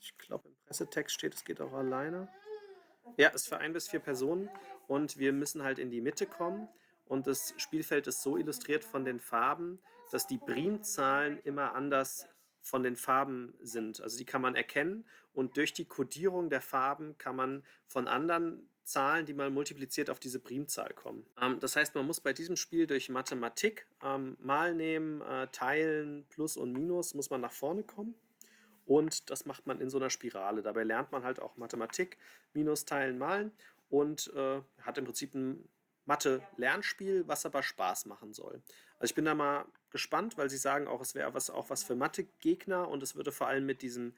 Ich glaube, im Pressetext steht, es geht auch alleine. Ja, ist für ein bis vier Personen und wir müssen halt in die Mitte kommen. Und das Spielfeld ist so illustriert von den Farben, dass die Primzahlen immer anders von den Farben sind. Also die kann man erkennen und durch die Kodierung der Farben kann man von anderen Zahlen, die man multipliziert, auf diese Primzahl kommen. Ähm, das heißt, man muss bei diesem Spiel durch Mathematik ähm, mal nehmen, äh, teilen, Plus und Minus, muss man nach vorne kommen. Und das macht man in so einer Spirale. Dabei lernt man halt auch Mathematik, Minus, Teilen, Malen und äh, hat im Prinzip ein Mathe-Lernspiel, was aber Spaß machen soll. Also ich bin da mal gespannt, weil sie sagen auch, es wäre was, auch was für Mathe-Gegner und es würde vor allem mit diesem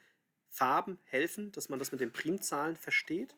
Farben helfen, dass man das mit den Primzahlen versteht.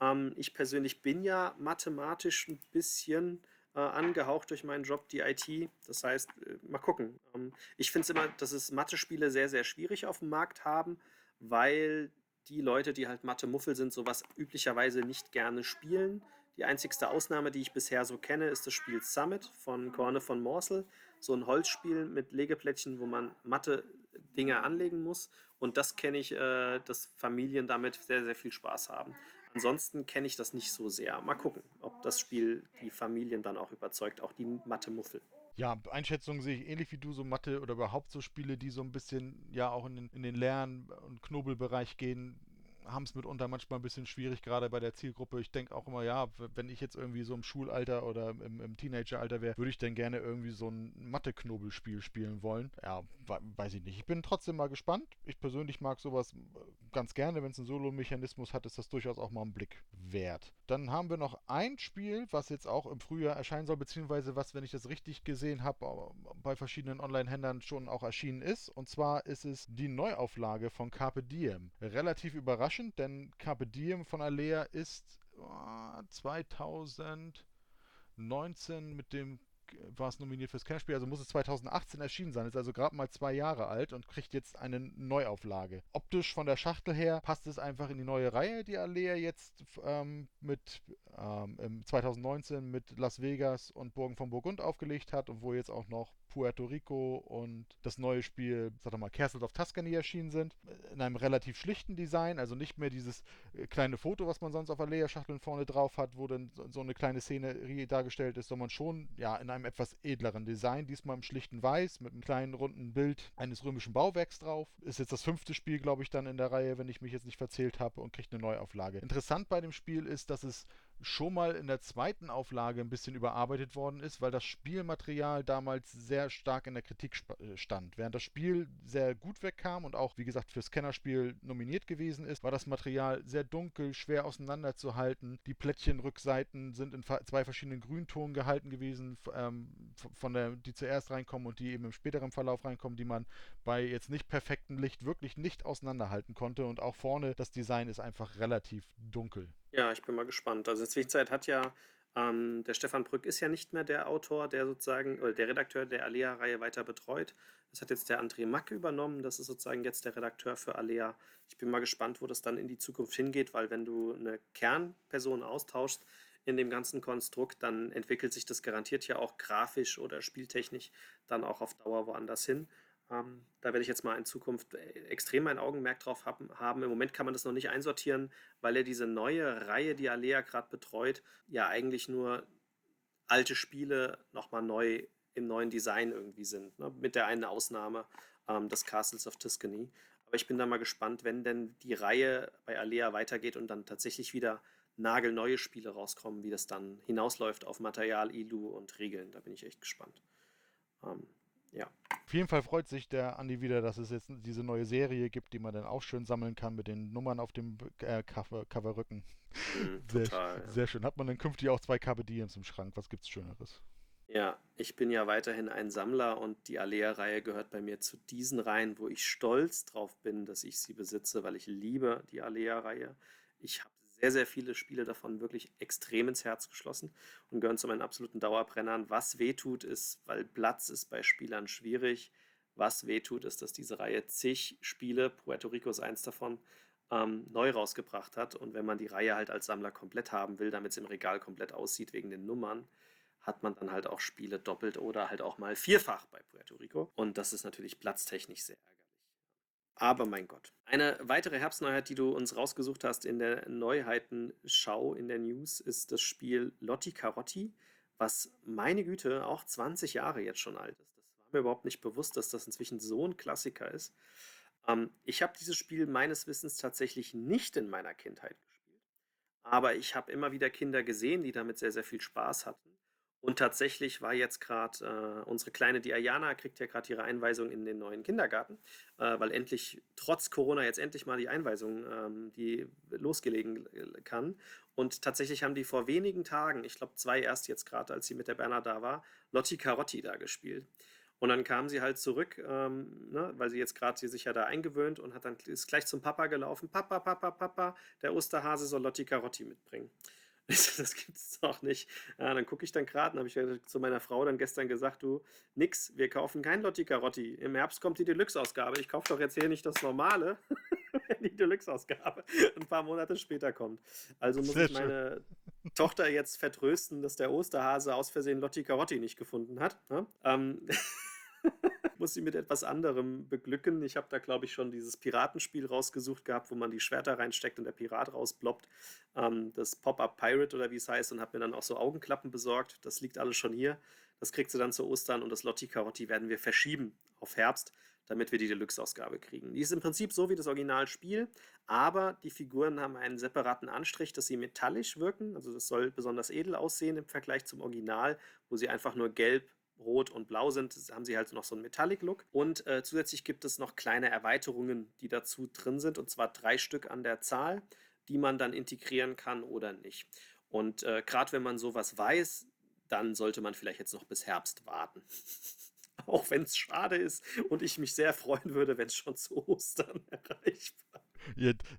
Ähm, ich persönlich bin ja mathematisch ein bisschen äh, angehaucht durch meinen Job, die IT. Das heißt, äh, mal gucken. Ähm, ich finde es immer, dass es Mathe-Spiele sehr, sehr schwierig auf dem Markt haben, weil die Leute, die halt Mathe-Muffel sind, sowas üblicherweise nicht gerne spielen. Die einzigste Ausnahme, die ich bisher so kenne, ist das Spiel Summit von Korne von Morsel. So ein Holzspiel mit Legeplättchen, wo man Mathe-Dinge anlegen muss. Und das kenne ich, äh, dass Familien damit sehr, sehr viel Spaß haben. Ansonsten kenne ich das nicht so sehr. Mal gucken, ob das Spiel die Familien dann auch überzeugt, auch die Mathe-Muffel. Ja, Einschätzung sehe ich ähnlich wie du, so Mathe oder überhaupt so Spiele, die so ein bisschen ja auch in den, in den Lern- und Knobelbereich gehen, haben es mitunter manchmal ein bisschen schwierig, gerade bei der Zielgruppe. Ich denke auch immer, ja, wenn ich jetzt irgendwie so im Schulalter oder im, im Teenageralter wäre, würde ich dann gerne irgendwie so ein Mathe-Knobelspiel spielen wollen. Ja, weiß ich nicht. Ich bin trotzdem mal gespannt. Ich persönlich mag sowas äh, ganz gerne. Wenn es einen Solo-Mechanismus hat, ist das durchaus auch mal ein Blick wert. Dann haben wir noch ein Spiel, was jetzt auch im Frühjahr erscheinen soll, beziehungsweise was, wenn ich das richtig gesehen habe, bei verschiedenen Online-Händlern schon auch erschienen ist. Und zwar ist es die Neuauflage von Carpe Diem. Relativ überraschend denn Carpe Diem von Alea ist oh, 2019 mit dem war es nominiert fürs Kernspiel, also muss es 2018 erschienen sein, ist also gerade mal zwei Jahre alt und kriegt jetzt eine Neuauflage. Optisch von der Schachtel her passt es einfach in die neue Reihe, die Alea jetzt ähm, mit ähm, 2019 mit Las Vegas und Burgen von Burgund aufgelegt hat und wo jetzt auch noch Puerto Rico und das neue Spiel, sag doch mal, Castles of Tuscany erschienen sind. In einem relativ schlichten Design, also nicht mehr dieses äh, kleine Foto, was man sonst auf Alea-Schachteln vorne drauf hat, wo dann so eine kleine Szenerie dargestellt ist, sondern schon ja in einem etwas edleren Design. Diesmal im schlichten Weiß mit einem kleinen runden Bild eines römischen Bauwerks drauf. Ist jetzt das fünfte Spiel, glaube ich, dann in der Reihe, wenn ich mich jetzt nicht verzählt habe und kriegt eine Neuauflage. Interessant bei dem Spiel ist, dass es schon mal in der zweiten Auflage ein bisschen überarbeitet worden ist, weil das Spielmaterial damals sehr stark in der Kritik äh, stand. Während das Spiel sehr gut wegkam und auch, wie gesagt, fürs Kennerspiel nominiert gewesen ist, war das Material sehr dunkel, schwer auseinanderzuhalten. Die Plättchenrückseiten sind in zwei verschiedenen Grüntonen gehalten gewesen, ähm, von der, die zuerst reinkommen und die eben im späteren Verlauf reinkommen, die man bei jetzt nicht perfektem Licht wirklich nicht auseinanderhalten konnte. Und auch vorne, das Design ist einfach relativ dunkel. Ja, ich bin mal gespannt. Also in Zwischenzeit hat ja ähm, der Stefan Brück ist ja nicht mehr der Autor, der sozusagen, oder der Redakteur der Alea-Reihe weiter betreut. Das hat jetzt der André Mack übernommen. Das ist sozusagen jetzt der Redakteur für Alea. Ich bin mal gespannt, wo das dann in die Zukunft hingeht, weil wenn du eine Kernperson austauschst in dem ganzen Konstrukt, dann entwickelt sich das garantiert ja auch grafisch oder spieltechnisch dann auch auf Dauer woanders hin. Ähm, da werde ich jetzt mal in Zukunft äh, extrem mein Augenmerk drauf haben. Im Moment kann man das noch nicht einsortieren, weil er diese neue Reihe, die Alea gerade betreut, ja eigentlich nur alte Spiele nochmal neu im neuen Design irgendwie sind. Ne? Mit der einen Ausnahme ähm, des Castles of Tuscany. Aber ich bin da mal gespannt, wenn denn die Reihe bei Alea weitergeht und dann tatsächlich wieder nagelneue Spiele rauskommen, wie das dann hinausläuft auf Material, ILU und Regeln. Da bin ich echt gespannt. Ähm, ja. Auf jeden Fall freut sich der Andi wieder, dass es jetzt diese neue Serie gibt, die man dann auch schön sammeln kann mit den Nummern auf dem äh, Cover, Coverrücken. Mhm, sehr, total, ja. sehr schön. Hat man dann künftig auch zwei Diems im Schrank? Was gibt's Schöneres? Ja, ich bin ja weiterhin ein Sammler und die Alea-Reihe gehört bei mir zu diesen Reihen, wo ich stolz drauf bin, dass ich sie besitze, weil ich liebe die Alea-Reihe. Ich habe sehr, sehr viele Spiele davon wirklich extrem ins Herz geschlossen und gehören zu meinen absoluten Dauerbrennern. Was wehtut, ist, weil Platz ist bei Spielern schwierig. Was wehtut, ist, dass diese Reihe zig Spiele, Puerto Rico ist eins davon, ähm, neu rausgebracht hat. Und wenn man die Reihe halt als Sammler komplett haben will, damit es im Regal komplett aussieht wegen den Nummern, hat man dann halt auch Spiele doppelt oder halt auch mal vierfach bei Puerto Rico. Und das ist natürlich platztechnisch sehr ärgerlich. Aber mein Gott. Eine weitere Herbstneuheit, die du uns rausgesucht hast in der Neuheitenschau in der News, ist das Spiel Lotti Carotti, was meine Güte auch 20 Jahre jetzt schon alt ist. Das war mir überhaupt nicht bewusst, dass das inzwischen so ein Klassiker ist. Ähm, ich habe dieses Spiel meines Wissens tatsächlich nicht in meiner Kindheit gespielt. Aber ich habe immer wieder Kinder gesehen, die damit sehr, sehr viel Spaß hatten. Und tatsächlich war jetzt gerade äh, unsere kleine Diana, kriegt ja gerade ihre Einweisung in den neuen Kindergarten, äh, weil endlich, trotz Corona, jetzt endlich mal die Einweisung, ähm, die losgelegen äh, kann. Und tatsächlich haben die vor wenigen Tagen, ich glaube zwei erst jetzt gerade, als sie mit der Berner da war, Lotti Carotti da gespielt. Und dann kam sie halt zurück, ähm, ne, weil sie jetzt gerade sich ja da eingewöhnt und hat dann ist gleich zum Papa gelaufen. Papa, Papa, Papa, der Osterhase soll Lotti Carotti mitbringen. das gibt's doch nicht. Ja, dann gucke ich dann gerade, und habe ich zu meiner Frau dann gestern gesagt, du, nix, wir kaufen kein Lotti Carotti. Im Herbst kommt die Deluxe-Ausgabe. Ich kaufe doch jetzt hier nicht das normale, wenn die Deluxe-Ausgabe ein paar Monate später kommt. Also muss Sehr ich meine schön. Tochter jetzt vertrösten, dass der Osterhase aus Versehen Lotti Carotti nicht gefunden hat. Ne? Ähm, muss sie mit etwas anderem beglücken. Ich habe da, glaube ich, schon dieses Piratenspiel rausgesucht gehabt, wo man die Schwerter reinsteckt und der Pirat rausploppt. Ähm, das Pop-Up Pirate oder wie es heißt und habe mir dann auch so Augenklappen besorgt. Das liegt alles schon hier. Das kriegt sie dann zu Ostern und das Lotti Carotti werden wir verschieben auf Herbst, damit wir die Deluxe-Ausgabe kriegen. Die ist im Prinzip so wie das Originalspiel, aber die Figuren haben einen separaten Anstrich, dass sie metallisch wirken. Also das soll besonders edel aussehen im Vergleich zum Original, wo sie einfach nur gelb Rot und Blau sind, haben sie halt noch so einen Metallic-Look. Und äh, zusätzlich gibt es noch kleine Erweiterungen, die dazu drin sind, und zwar drei Stück an der Zahl, die man dann integrieren kann oder nicht. Und äh, gerade wenn man sowas weiß, dann sollte man vielleicht jetzt noch bis Herbst warten. Auch wenn es schade ist und ich mich sehr freuen würde, wenn es schon zu Ostern erreichbar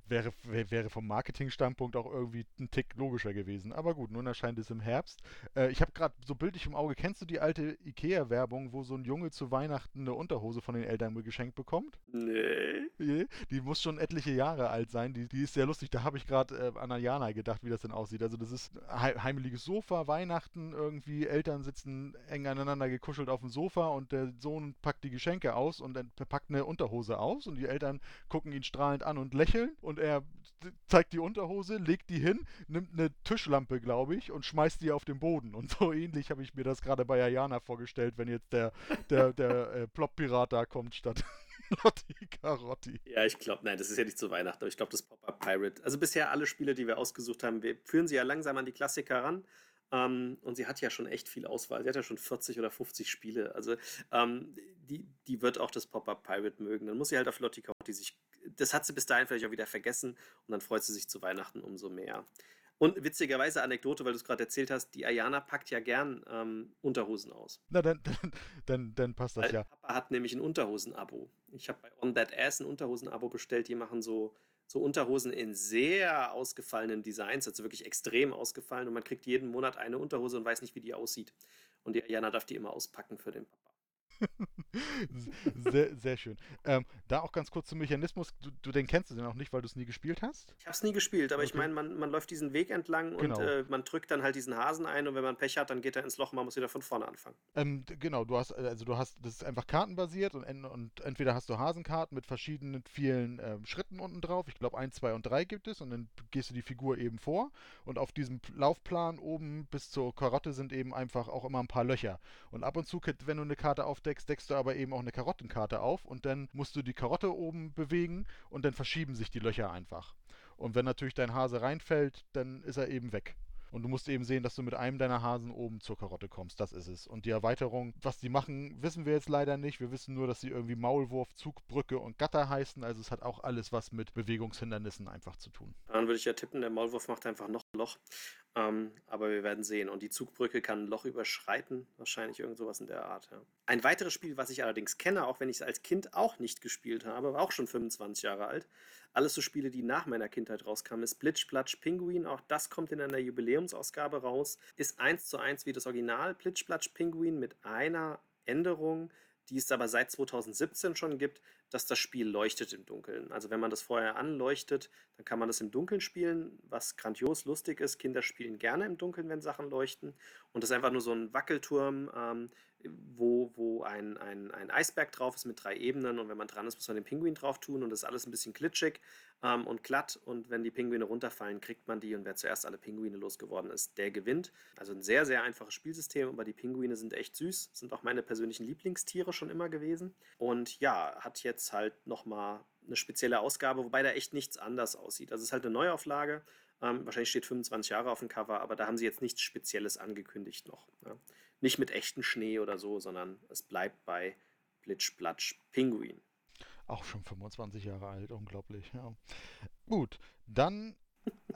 wäre, wäre vom Marketing-Standpunkt auch irgendwie ein Tick logischer gewesen. Aber gut, nun erscheint es im Herbst. Äh, ich habe gerade so bildlich im Auge, kennst du die alte Ikea-Werbung, wo so ein Junge zu Weihnachten eine Unterhose von den Eltern geschenkt bekommt? Nee. Die muss schon etliche Jahre alt sein. Die, die ist sehr lustig. Da habe ich gerade äh, an Ayana gedacht, wie das denn aussieht. Also das ist heimeliges Sofa, Weihnachten irgendwie, Eltern sitzen eng aneinander gekuschelt auf dem Sofa und der Sohn packt die Geschenke aus und dann packt eine Unterhose aus und die Eltern gucken ihn strahlend an und lächeln und er zeigt die Unterhose, legt die hin, nimmt eine Tischlampe, glaube ich, und schmeißt die auf den Boden. Und so ähnlich habe ich mir das gerade bei Ayana vorgestellt, wenn jetzt der, der, der äh, Plop-Pirat da kommt statt Lotti Carotti. Ja, ich glaube, nein, das ist ja nicht zu Weihnachten, aber ich glaube, das Pop-Up Pirate. Also bisher alle Spiele, die wir ausgesucht haben, wir führen sie ja langsam an die Klassiker ran. Ähm, und sie hat ja schon echt viel Auswahl. Sie hat ja schon 40 oder 50 Spiele. Also ähm, die, die wird auch das Pop-Up Pirate mögen. Dann muss sie halt auf Lotti Carotti sich das hat sie bis dahin vielleicht auch wieder vergessen und dann freut sie sich zu Weihnachten umso mehr. Und witzigerweise Anekdote, weil du es gerade erzählt hast, die Ayana packt ja gern ähm, Unterhosen aus. Na, dann, dann, dann, dann passt das weil ja. Papa hat nämlich ein Unterhosen-Abo. Ich habe bei On That Ass ein Unterhosen-Abo bestellt. Die machen so, so Unterhosen in sehr ausgefallenen Designs, also wirklich extrem ausgefallen. Und man kriegt jeden Monat eine Unterhose und weiß nicht, wie die aussieht. Und die Ayana darf die immer auspacken für den Papa. Sehr, sehr schön. Ähm, da auch ganz kurz zum Mechanismus. Du, du den kennst du den auch nicht, weil du es nie gespielt hast? Ich habe es nie gespielt, aber okay. ich meine, man, man läuft diesen Weg entlang genau. und äh, man drückt dann halt diesen Hasen ein und wenn man Pech hat, dann geht er ins Loch und man muss wieder von vorne anfangen. Ähm, genau, du hast, also du hast, das ist einfach kartenbasiert und, und entweder hast du Hasenkarten mit verschiedenen vielen ähm, Schritten unten drauf. Ich glaube, 1, 2 und 3 gibt es und dann gehst du die Figur eben vor und auf diesem Laufplan oben bis zur Karotte sind eben einfach auch immer ein paar Löcher. Und ab und zu, wenn du eine Karte auf aufdeckst, deckst du aber eben auch eine Karottenkarte auf und dann musst du die Karotte oben bewegen und dann verschieben sich die Löcher einfach. Und wenn natürlich dein Hase reinfällt, dann ist er eben weg. Und du musst eben sehen, dass du mit einem deiner Hasen oben zur Karotte kommst. Das ist es. Und die Erweiterung, was die machen, wissen wir jetzt leider nicht. Wir wissen nur, dass sie irgendwie Maulwurf, Zugbrücke und Gatter heißen. Also es hat auch alles was mit Bewegungshindernissen einfach zu tun. Dann würde ich ja tippen, der Maulwurf macht einfach noch ein Loch. Ähm, aber wir werden sehen. Und die Zugbrücke kann ein Loch überschreiten. Wahrscheinlich irgend sowas in der Art. Ja. Ein weiteres Spiel, was ich allerdings kenne, auch wenn ich es als Kind auch nicht gespielt habe, war auch schon 25 Jahre alt, alles so Spiele, die nach meiner Kindheit rauskamen, ist Plitsch, Platsch, Pinguin. Auch das kommt in einer Jubiläumsausgabe raus. Ist eins zu eins wie das Original Plitsch, Platsch, Pinguin mit einer Änderung, die es aber seit 2017 schon gibt, dass das Spiel leuchtet im Dunkeln. Also wenn man das vorher anleuchtet, dann kann man das im Dunkeln spielen, was grandios lustig ist. Kinder spielen gerne im Dunkeln, wenn Sachen leuchten. Und das ist einfach nur so ein Wackelturm, ähm, wo, wo ein, ein, ein Eisberg drauf ist mit drei Ebenen und wenn man dran ist, muss man den Pinguin drauf tun und das ist alles ein bisschen glitschig ähm, und glatt und wenn die Pinguine runterfallen, kriegt man die und wer zuerst alle Pinguine losgeworden ist, der gewinnt. Also ein sehr, sehr einfaches Spielsystem, aber die Pinguine sind echt süß, sind auch meine persönlichen Lieblingstiere schon immer gewesen und ja, hat jetzt halt nochmal eine spezielle Ausgabe, wobei da echt nichts anders aussieht. Also es ist halt eine Neuauflage, ähm, wahrscheinlich steht 25 Jahre auf dem Cover, aber da haben sie jetzt nichts Spezielles angekündigt noch. Ja. Nicht mit echten Schnee oder so, sondern es bleibt bei Plitsch, Platsch, Pinguin. Auch schon 25 Jahre alt, unglaublich, ja. Gut, dann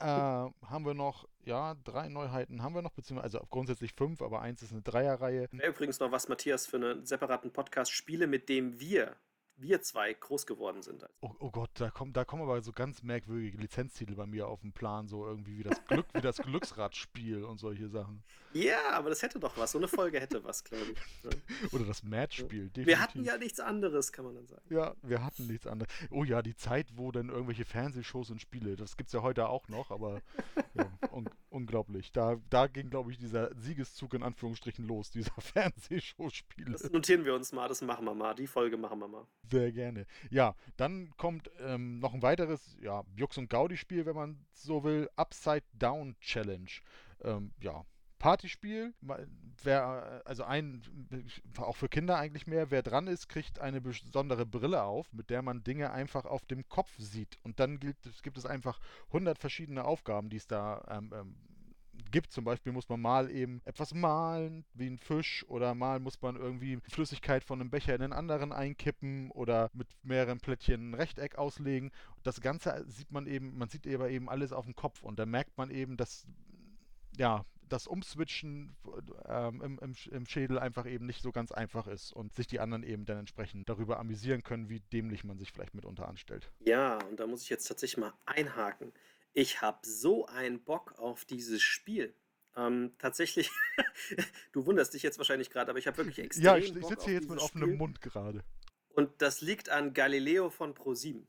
äh, haben wir noch, ja, drei Neuheiten haben wir noch, beziehungsweise also grundsätzlich fünf, aber eins ist eine Dreierreihe. Übrigens noch was, Matthias, für einen separaten Podcast Spiele, mit dem wir wir zwei groß geworden sind. Oh, oh, Gott, da kommen, da kommen aber so ganz merkwürdige Lizenztitel bei mir auf den Plan, so irgendwie wie das Glück, wie das Glücksradspiel und solche Sachen. Ja, aber das hätte doch was. So eine Folge hätte was, glaube ich. Ja. Oder das Matchspiel. Ja. Wir hatten ja nichts anderes, kann man dann sagen. Ja, wir hatten nichts anderes. Oh ja, die Zeit, wo dann irgendwelche Fernsehshows und Spiele, das gibt es ja heute auch noch, aber ja, un unglaublich. Da, da ging, glaube ich, dieser Siegeszug in Anführungsstrichen los, dieser Fernsehshow-Spiele. Das notieren wir uns mal, das machen wir mal. Die Folge machen wir mal. Sehr gerne. Ja, dann kommt ähm, noch ein weiteres, ja, Jux und Gaudi-Spiel, wenn man so will, Upside Down Challenge. Ähm, ja, Partyspiel. Wer, also ein, auch für Kinder eigentlich mehr, wer dran ist, kriegt eine besondere Brille auf, mit der man Dinge einfach auf dem Kopf sieht. Und dann gilt, gibt es einfach 100 verschiedene Aufgaben, die es da ähm, ähm, gibt. Zum Beispiel muss man mal eben etwas malen, wie ein Fisch, oder mal muss man irgendwie Flüssigkeit von einem Becher in den anderen einkippen oder mit mehreren Plättchen ein Rechteck auslegen. Das Ganze sieht man eben, man sieht aber eben alles auf dem Kopf und da merkt man eben, dass ja, das Umswitchen ähm, im, im, im, Schädel einfach eben nicht so ganz einfach ist und sich die anderen eben dann entsprechend darüber amüsieren können, wie dämlich man sich vielleicht mitunter anstellt. Ja, und da muss ich jetzt tatsächlich mal einhaken. Ich habe so einen Bock auf dieses Spiel. Ähm, tatsächlich, du wunderst dich jetzt wahrscheinlich gerade, aber ich habe wirklich extrem Ja, ich, ich sitze hier jetzt mit offenem. Mund gerade. Und das liegt an Galileo von Pro7.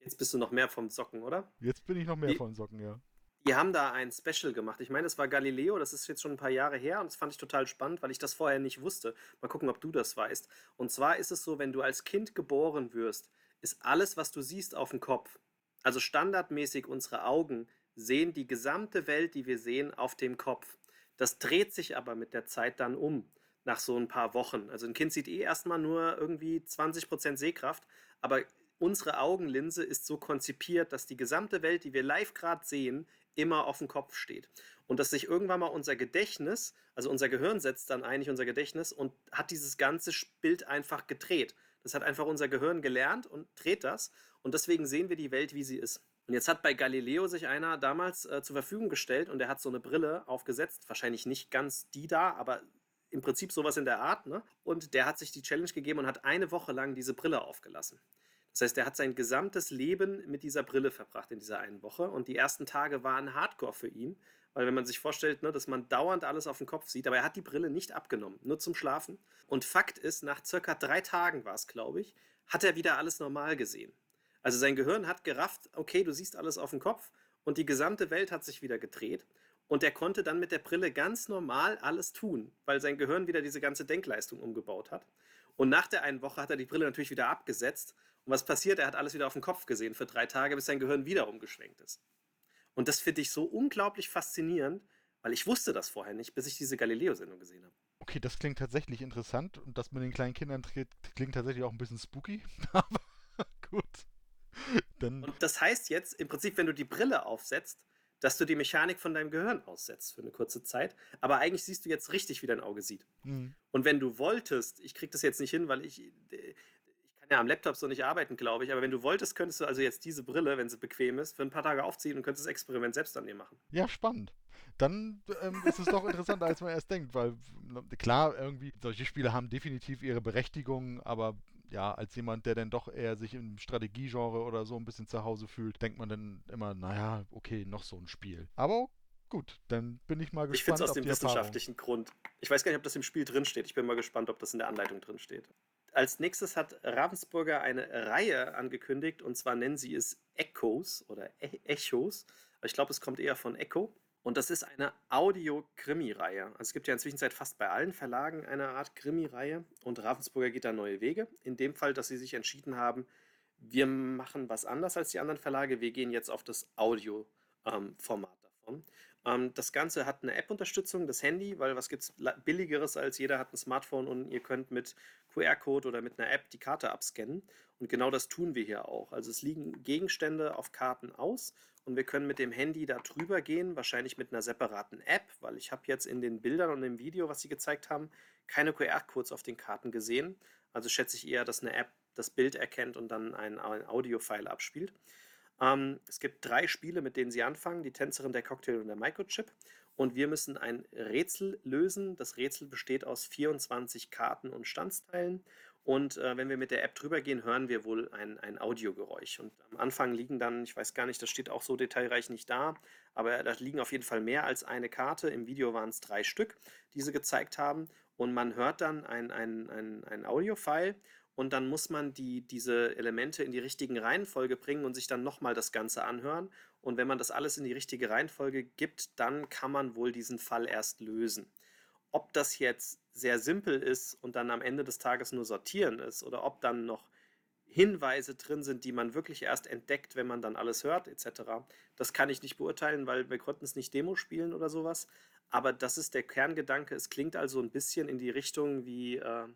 Jetzt bist du noch mehr vom Socken, oder? Jetzt bin ich noch mehr Die, vom Socken, ja. Die haben da ein Special gemacht. Ich meine, es war Galileo, das ist jetzt schon ein paar Jahre her und das fand ich total spannend, weil ich das vorher nicht wusste. Mal gucken, ob du das weißt. Und zwar ist es so, wenn du als Kind geboren wirst, ist alles, was du siehst, auf dem Kopf. Also standardmäßig unsere Augen sehen die gesamte Welt, die wir sehen, auf dem Kopf. Das dreht sich aber mit der Zeit dann um, nach so ein paar Wochen. Also ein Kind sieht eh erstmal nur irgendwie 20% Sehkraft, aber unsere Augenlinse ist so konzipiert, dass die gesamte Welt, die wir live gerade sehen, immer auf dem Kopf steht. Und dass sich irgendwann mal unser Gedächtnis, also unser Gehirn setzt dann eigentlich unser Gedächtnis und hat dieses ganze Bild einfach gedreht. Das hat einfach unser Gehirn gelernt und dreht das. Und deswegen sehen wir die Welt, wie sie ist. Und jetzt hat bei Galileo sich einer damals äh, zur Verfügung gestellt und der hat so eine Brille aufgesetzt. Wahrscheinlich nicht ganz die da, aber im Prinzip sowas in der Art. Ne? Und der hat sich die Challenge gegeben und hat eine Woche lang diese Brille aufgelassen. Das heißt, er hat sein gesamtes Leben mit dieser Brille verbracht in dieser einen Woche. Und die ersten Tage waren hardcore für ihn, weil wenn man sich vorstellt, ne, dass man dauernd alles auf dem Kopf sieht, aber er hat die Brille nicht abgenommen, nur zum Schlafen. Und Fakt ist, nach circa drei Tagen war es, glaube ich, hat er wieder alles normal gesehen. Also sein Gehirn hat gerafft, okay, du siehst alles auf dem Kopf und die gesamte Welt hat sich wieder gedreht. Und er konnte dann mit der Brille ganz normal alles tun, weil sein Gehirn wieder diese ganze Denkleistung umgebaut hat. Und nach der einen Woche hat er die Brille natürlich wieder abgesetzt. Und was passiert? Er hat alles wieder auf den Kopf gesehen für drei Tage, bis sein Gehirn wieder umgeschwenkt ist. Und das finde ich so unglaublich faszinierend, weil ich wusste das vorher nicht, bis ich diese Galileo-Sendung gesehen habe. Okay, das klingt tatsächlich interessant und das mit den kleinen Kindern klingt tatsächlich auch ein bisschen spooky. Aber gut. Dann und das heißt jetzt im Prinzip, wenn du die Brille aufsetzt, dass du die Mechanik von deinem Gehirn aussetzt für eine kurze Zeit. Aber eigentlich siehst du jetzt richtig, wie dein Auge sieht. Mhm. Und wenn du wolltest, ich kriege das jetzt nicht hin, weil ich, kann ja am Laptop so nicht arbeiten, glaube ich, aber wenn du wolltest, könntest du also jetzt diese Brille, wenn sie bequem ist, für ein paar Tage aufziehen und könntest das Experiment selbst an dir machen. Ja, spannend. Dann ähm, ist es doch interessanter, als man erst denkt, weil klar, irgendwie, solche Spiele haben definitiv ihre Berechtigung, aber ja, als jemand, der dann doch eher sich im Strategiegenre oder so ein bisschen zu Hause fühlt, denkt man dann immer, naja, okay, noch so ein Spiel. Aber gut, dann bin ich mal gespannt. Ich finde es aus dem wissenschaftlichen Erfahrung. Grund. Ich weiß gar nicht, ob das im Spiel drinsteht. Ich bin mal gespannt, ob das in der Anleitung drinsteht. Als nächstes hat Ravensburger eine Reihe angekündigt und zwar nennen sie es Echoes oder e Echos. Ich glaube, es kommt eher von Echo. Und das ist eine Audio-Krimi-Reihe. Also es gibt ja inzwischen fast bei allen Verlagen eine Art Krimi-Reihe und Ravensburger geht da neue Wege. In dem Fall, dass sie sich entschieden haben, wir machen was anders als die anderen Verlage, wir gehen jetzt auf das Audio-Format ähm, davon. Ähm, das Ganze hat eine App-Unterstützung, das Handy, weil was gibt es billigeres als jeder hat ein Smartphone und ihr könnt mit QR-Code oder mit einer App die Karte abscannen. Und genau das tun wir hier auch. Also es liegen Gegenstände auf Karten aus und wir können mit dem Handy da drüber gehen, wahrscheinlich mit einer separaten App, weil ich habe jetzt in den Bildern und im Video, was sie gezeigt haben, keine QR-Codes auf den Karten gesehen. Also schätze ich eher, dass eine App das Bild erkennt und dann ein, ein Audio-File abspielt. Ähm, es gibt drei Spiele, mit denen sie anfangen: die Tänzerin, der Cocktail und der Microchip. Und wir müssen ein Rätsel lösen. Das Rätsel besteht aus 24 Karten und Standsteilen. Und äh, wenn wir mit der App drüber gehen, hören wir wohl ein, ein Audiogeräusch. Und am Anfang liegen dann, ich weiß gar nicht, das steht auch so detailreich nicht da, aber da liegen auf jeden Fall mehr als eine Karte. Im Video waren es drei Stück, die sie gezeigt haben. Und man hört dann ein, ein, ein, ein Audio-File und dann muss man die, diese Elemente in die richtigen Reihenfolge bringen und sich dann nochmal das Ganze anhören. Und wenn man das alles in die richtige Reihenfolge gibt, dann kann man wohl diesen Fall erst lösen. Ob das jetzt sehr simpel ist und dann am Ende des Tages nur sortieren ist oder ob dann noch Hinweise drin sind, die man wirklich erst entdeckt, wenn man dann alles hört, etc. Das kann ich nicht beurteilen, weil wir konnten es nicht Demo spielen oder sowas. Aber das ist der Kerngedanke. Es klingt also ein bisschen in die Richtung wie äh,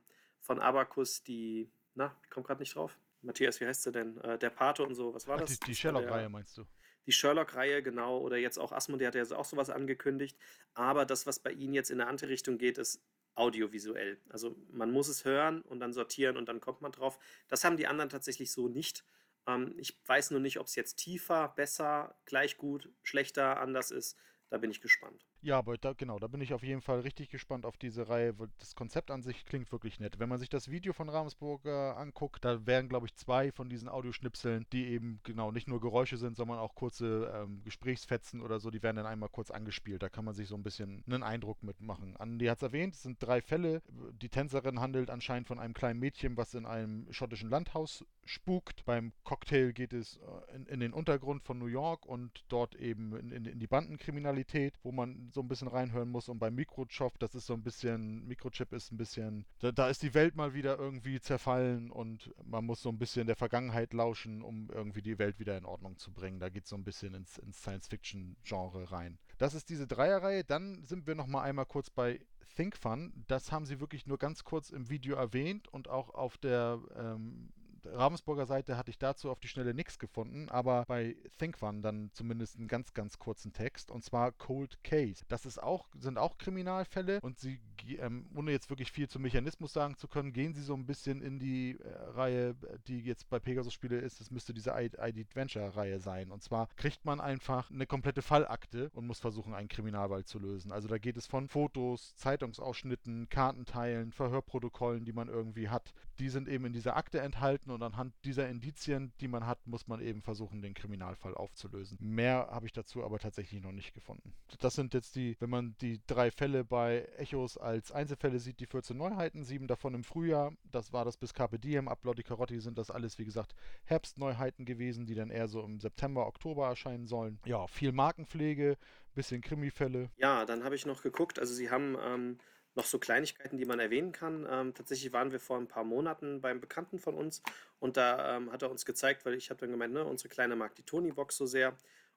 von Abacus die, na, ich komme gerade nicht drauf. Matthias, wie heißt sie denn? Äh, der Pate und so, was war das? Die, die Sherlock-Reihe meinst du? die Sherlock-Reihe, genau, oder jetzt auch Asmodee hat ja auch sowas angekündigt. Aber das, was bei Ihnen jetzt in eine andere Richtung geht, ist audiovisuell. Also man muss es hören und dann sortieren und dann kommt man drauf. Das haben die anderen tatsächlich so nicht. Ähm, ich weiß nur nicht, ob es jetzt tiefer, besser, gleich gut, schlechter, anders ist. Da bin ich gespannt. Ja, aber da, genau, da bin ich auf jeden Fall richtig gespannt auf diese Reihe. Das Konzept an sich klingt wirklich nett. Wenn man sich das Video von Ravensburger anguckt, da wären, glaube ich, zwei von diesen Audioschnipseln, die eben genau nicht nur Geräusche sind, sondern auch kurze ähm, Gesprächsfetzen oder so, die werden dann einmal kurz angespielt. Da kann man sich so ein bisschen einen Eindruck mitmachen. Andi hat es erwähnt, es sind drei Fälle. Die Tänzerin handelt anscheinend von einem kleinen Mädchen, was in einem schottischen Landhaus spukt. Beim Cocktail geht es äh, in, in den Untergrund von New York und dort eben in, in, in die Bandenkriminalität, wo man so ein bisschen reinhören muss. Und beim Microchip, das ist so ein bisschen, Microchip ist ein bisschen, da, da, ist die Welt mal wieder irgendwie zerfallen und man muss so ein bisschen der Vergangenheit lauschen, um irgendwie die Welt wieder in Ordnung zu bringen. Da geht es so ein bisschen ins, ins Science-Fiction-Genre rein. Das ist diese Dreierreihe. Dann sind wir noch mal einmal kurz bei Think Fun. Das haben sie wirklich nur ganz kurz im Video erwähnt und auch auf der ähm, Ravensburger Seite hatte ich dazu auf die Schnelle nichts gefunden, aber bei ThinkOne dann zumindest einen ganz, ganz kurzen Text und zwar Cold Case. Das ist auch, sind auch Kriminalfälle und sie, ähm, ohne jetzt wirklich viel zum Mechanismus sagen zu können, gehen sie so ein bisschen in die äh, Reihe, die jetzt bei Pegasus Spiele ist. Das müsste diese ID-Adventure-Reihe sein. Und zwar kriegt man einfach eine komplette Fallakte und muss versuchen, einen Kriminalfall zu lösen. Also da geht es von Fotos, Zeitungsausschnitten, Kartenteilen, Verhörprotokollen, die man irgendwie hat. Die sind eben in dieser Akte enthalten und anhand dieser Indizien, die man hat, muss man eben versuchen, den Kriminalfall aufzulösen. Mehr habe ich dazu aber tatsächlich noch nicht gefunden. Das sind jetzt die, wenn man die drei Fälle bei Echos als Einzelfälle sieht, die 14 Neuheiten, sieben davon im Frühjahr. Das war das bis Carpe Diem. Ab Lotti Carotti sind das alles, wie gesagt, Herbstneuheiten gewesen, die dann eher so im September, Oktober erscheinen sollen. Ja, viel Markenpflege, bisschen Krimifälle. Ja, dann habe ich noch geguckt. Also sie haben ähm, noch so Kleinigkeiten, die man erwähnen kann. Ähm, tatsächlich waren wir vor ein paar Monaten beim Bekannten von uns und da ähm, hat er uns gezeigt, weil ich habe dann gemeint, ne, unsere Kleine mag die Tony-Box so sehr.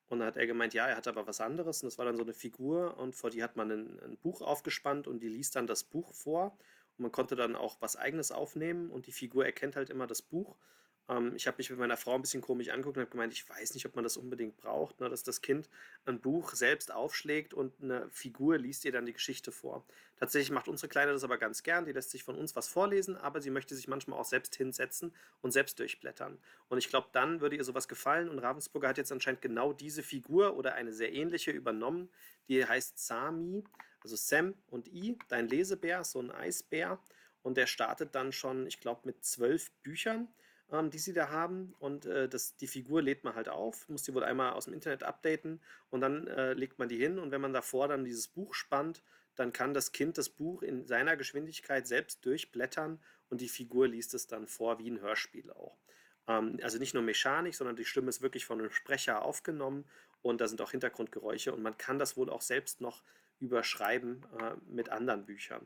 Und dann hat er gemeint, ja, er hat aber was anderes. Und das war dann so eine Figur und vor die hat man ein, ein Buch aufgespannt und die liest dann das Buch vor. Und man konnte dann auch was Eigenes aufnehmen und die Figur erkennt halt immer das Buch ähm, ich habe mich mit meiner Frau ein bisschen komisch angeguckt und habe gemeint, ich weiß nicht, ob man das unbedingt braucht, ne, dass das Kind ein Buch selbst aufschlägt und eine Figur liest ihr dann die Geschichte vor. Tatsächlich macht unsere Kleine das aber ganz gern. Die lässt sich von uns was vorlesen, aber sie möchte sich manchmal auch selbst hinsetzen und selbst durchblättern. Und ich glaube, dann würde ihr sowas gefallen. Und Ravensburger hat jetzt anscheinend genau diese Figur oder eine sehr ähnliche übernommen. Die heißt Sami, also Sam und I, dein Lesebär, so ein Eisbär. Und der startet dann schon, ich glaube, mit zwölf Büchern ähm, die sie da haben. Und äh, das, die Figur lädt man halt auf, muss die wohl einmal aus dem Internet updaten und dann äh, legt man die hin. Und wenn man davor dann dieses Buch spannt, dann kann das Kind das Buch in seiner Geschwindigkeit selbst durchblättern und die Figur liest es dann vor wie ein Hörspiel auch. Ähm, also nicht nur Mechanik, sondern die Stimme ist wirklich von einem Sprecher aufgenommen und da sind auch Hintergrundgeräusche und man kann das wohl auch selbst noch überschreiben äh, mit anderen Büchern.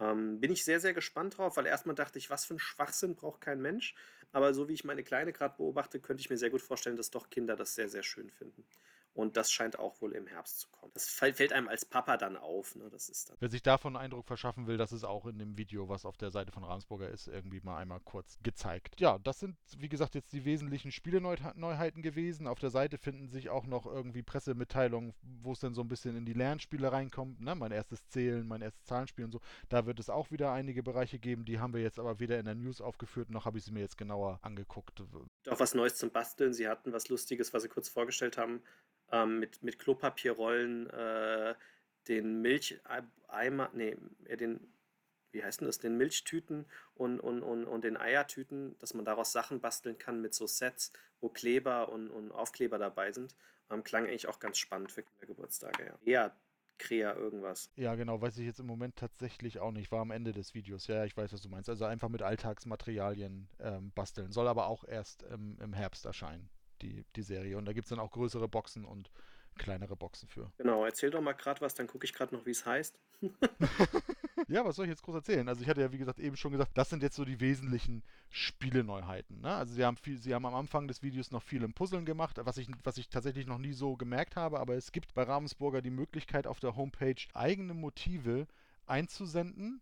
Ähm, bin ich sehr, sehr gespannt drauf, weil erstmal dachte ich, was für ein Schwachsinn braucht kein Mensch. Aber so wie ich meine Kleine gerade beobachte, könnte ich mir sehr gut vorstellen, dass doch Kinder das sehr, sehr schön finden. Und das scheint auch wohl im Herbst zu kommen. Das fällt einem als Papa dann auf. Ne? Das ist dann Wer sich davon einen Eindruck verschaffen will, das ist auch in dem Video, was auf der Seite von Ravensburger ist, irgendwie mal einmal kurz gezeigt. Ja, das sind, wie gesagt, jetzt die wesentlichen Spieleneuheiten gewesen. Auf der Seite finden sich auch noch irgendwie Pressemitteilungen, wo es dann so ein bisschen in die Lernspiele reinkommt. Ne? Mein erstes Zählen, mein erstes Zahlenspiel und so. Da wird es auch wieder einige Bereiche geben. Die haben wir jetzt aber weder in der News aufgeführt, noch habe ich sie mir jetzt genauer angeguckt. Auch was Neues zum Basteln. Sie hatten was Lustiges, was sie kurz vorgestellt haben ähm, mit, mit Klopapierrollen äh, den Milcheimer, nee, den, wie heißt denn das, den Milchtüten und, und, und, und den Eiertüten, dass man daraus Sachen basteln kann mit so Sets, wo Kleber und, und Aufkleber dabei sind. Ähm, klang eigentlich auch ganz spannend für Kindergeburtstage, ja. Eher Krea irgendwas. Ja, genau, weiß ich jetzt im Moment tatsächlich auch nicht. War am Ende des Videos. Ja, ich weiß, was du meinst. Also einfach mit Alltagsmaterialien ähm, basteln. Soll aber auch erst ähm, im Herbst erscheinen die, die Serie. Und da gibt es dann auch größere Boxen und kleinere Boxen für. Genau, erzähl doch mal gerade was, dann gucke ich gerade noch, wie es heißt. ja, was soll ich jetzt groß erzählen? Also ich hatte ja, wie gesagt, eben schon gesagt, das sind jetzt so die wesentlichen Spieleneuheiten. Ne? Also sie haben viel, sie haben am Anfang des Videos noch viel im Puzzeln gemacht, was ich, was ich tatsächlich noch nie so gemerkt habe, aber es gibt bei Ravensburger die Möglichkeit, auf der Homepage eigene Motive einzusenden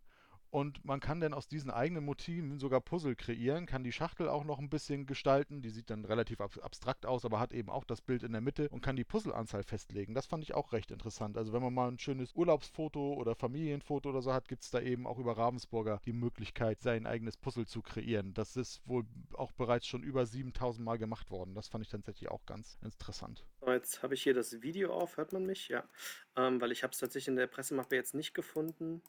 und man kann dann aus diesen eigenen Motiven sogar Puzzle kreieren, kann die Schachtel auch noch ein bisschen gestalten. Die sieht dann relativ abstrakt aus, aber hat eben auch das Bild in der Mitte und kann die Puzzleanzahl festlegen. Das fand ich auch recht interessant. Also wenn man mal ein schönes Urlaubsfoto oder Familienfoto oder so hat, gibt es da eben auch über Ravensburger die Möglichkeit, sein eigenes Puzzle zu kreieren. Das ist wohl auch bereits schon über 7000 Mal gemacht worden. Das fand ich tatsächlich auch ganz interessant. Jetzt habe ich hier das Video auf, hört man mich? Ja, ähm, weil ich habe es tatsächlich in der Pressemappe jetzt nicht gefunden.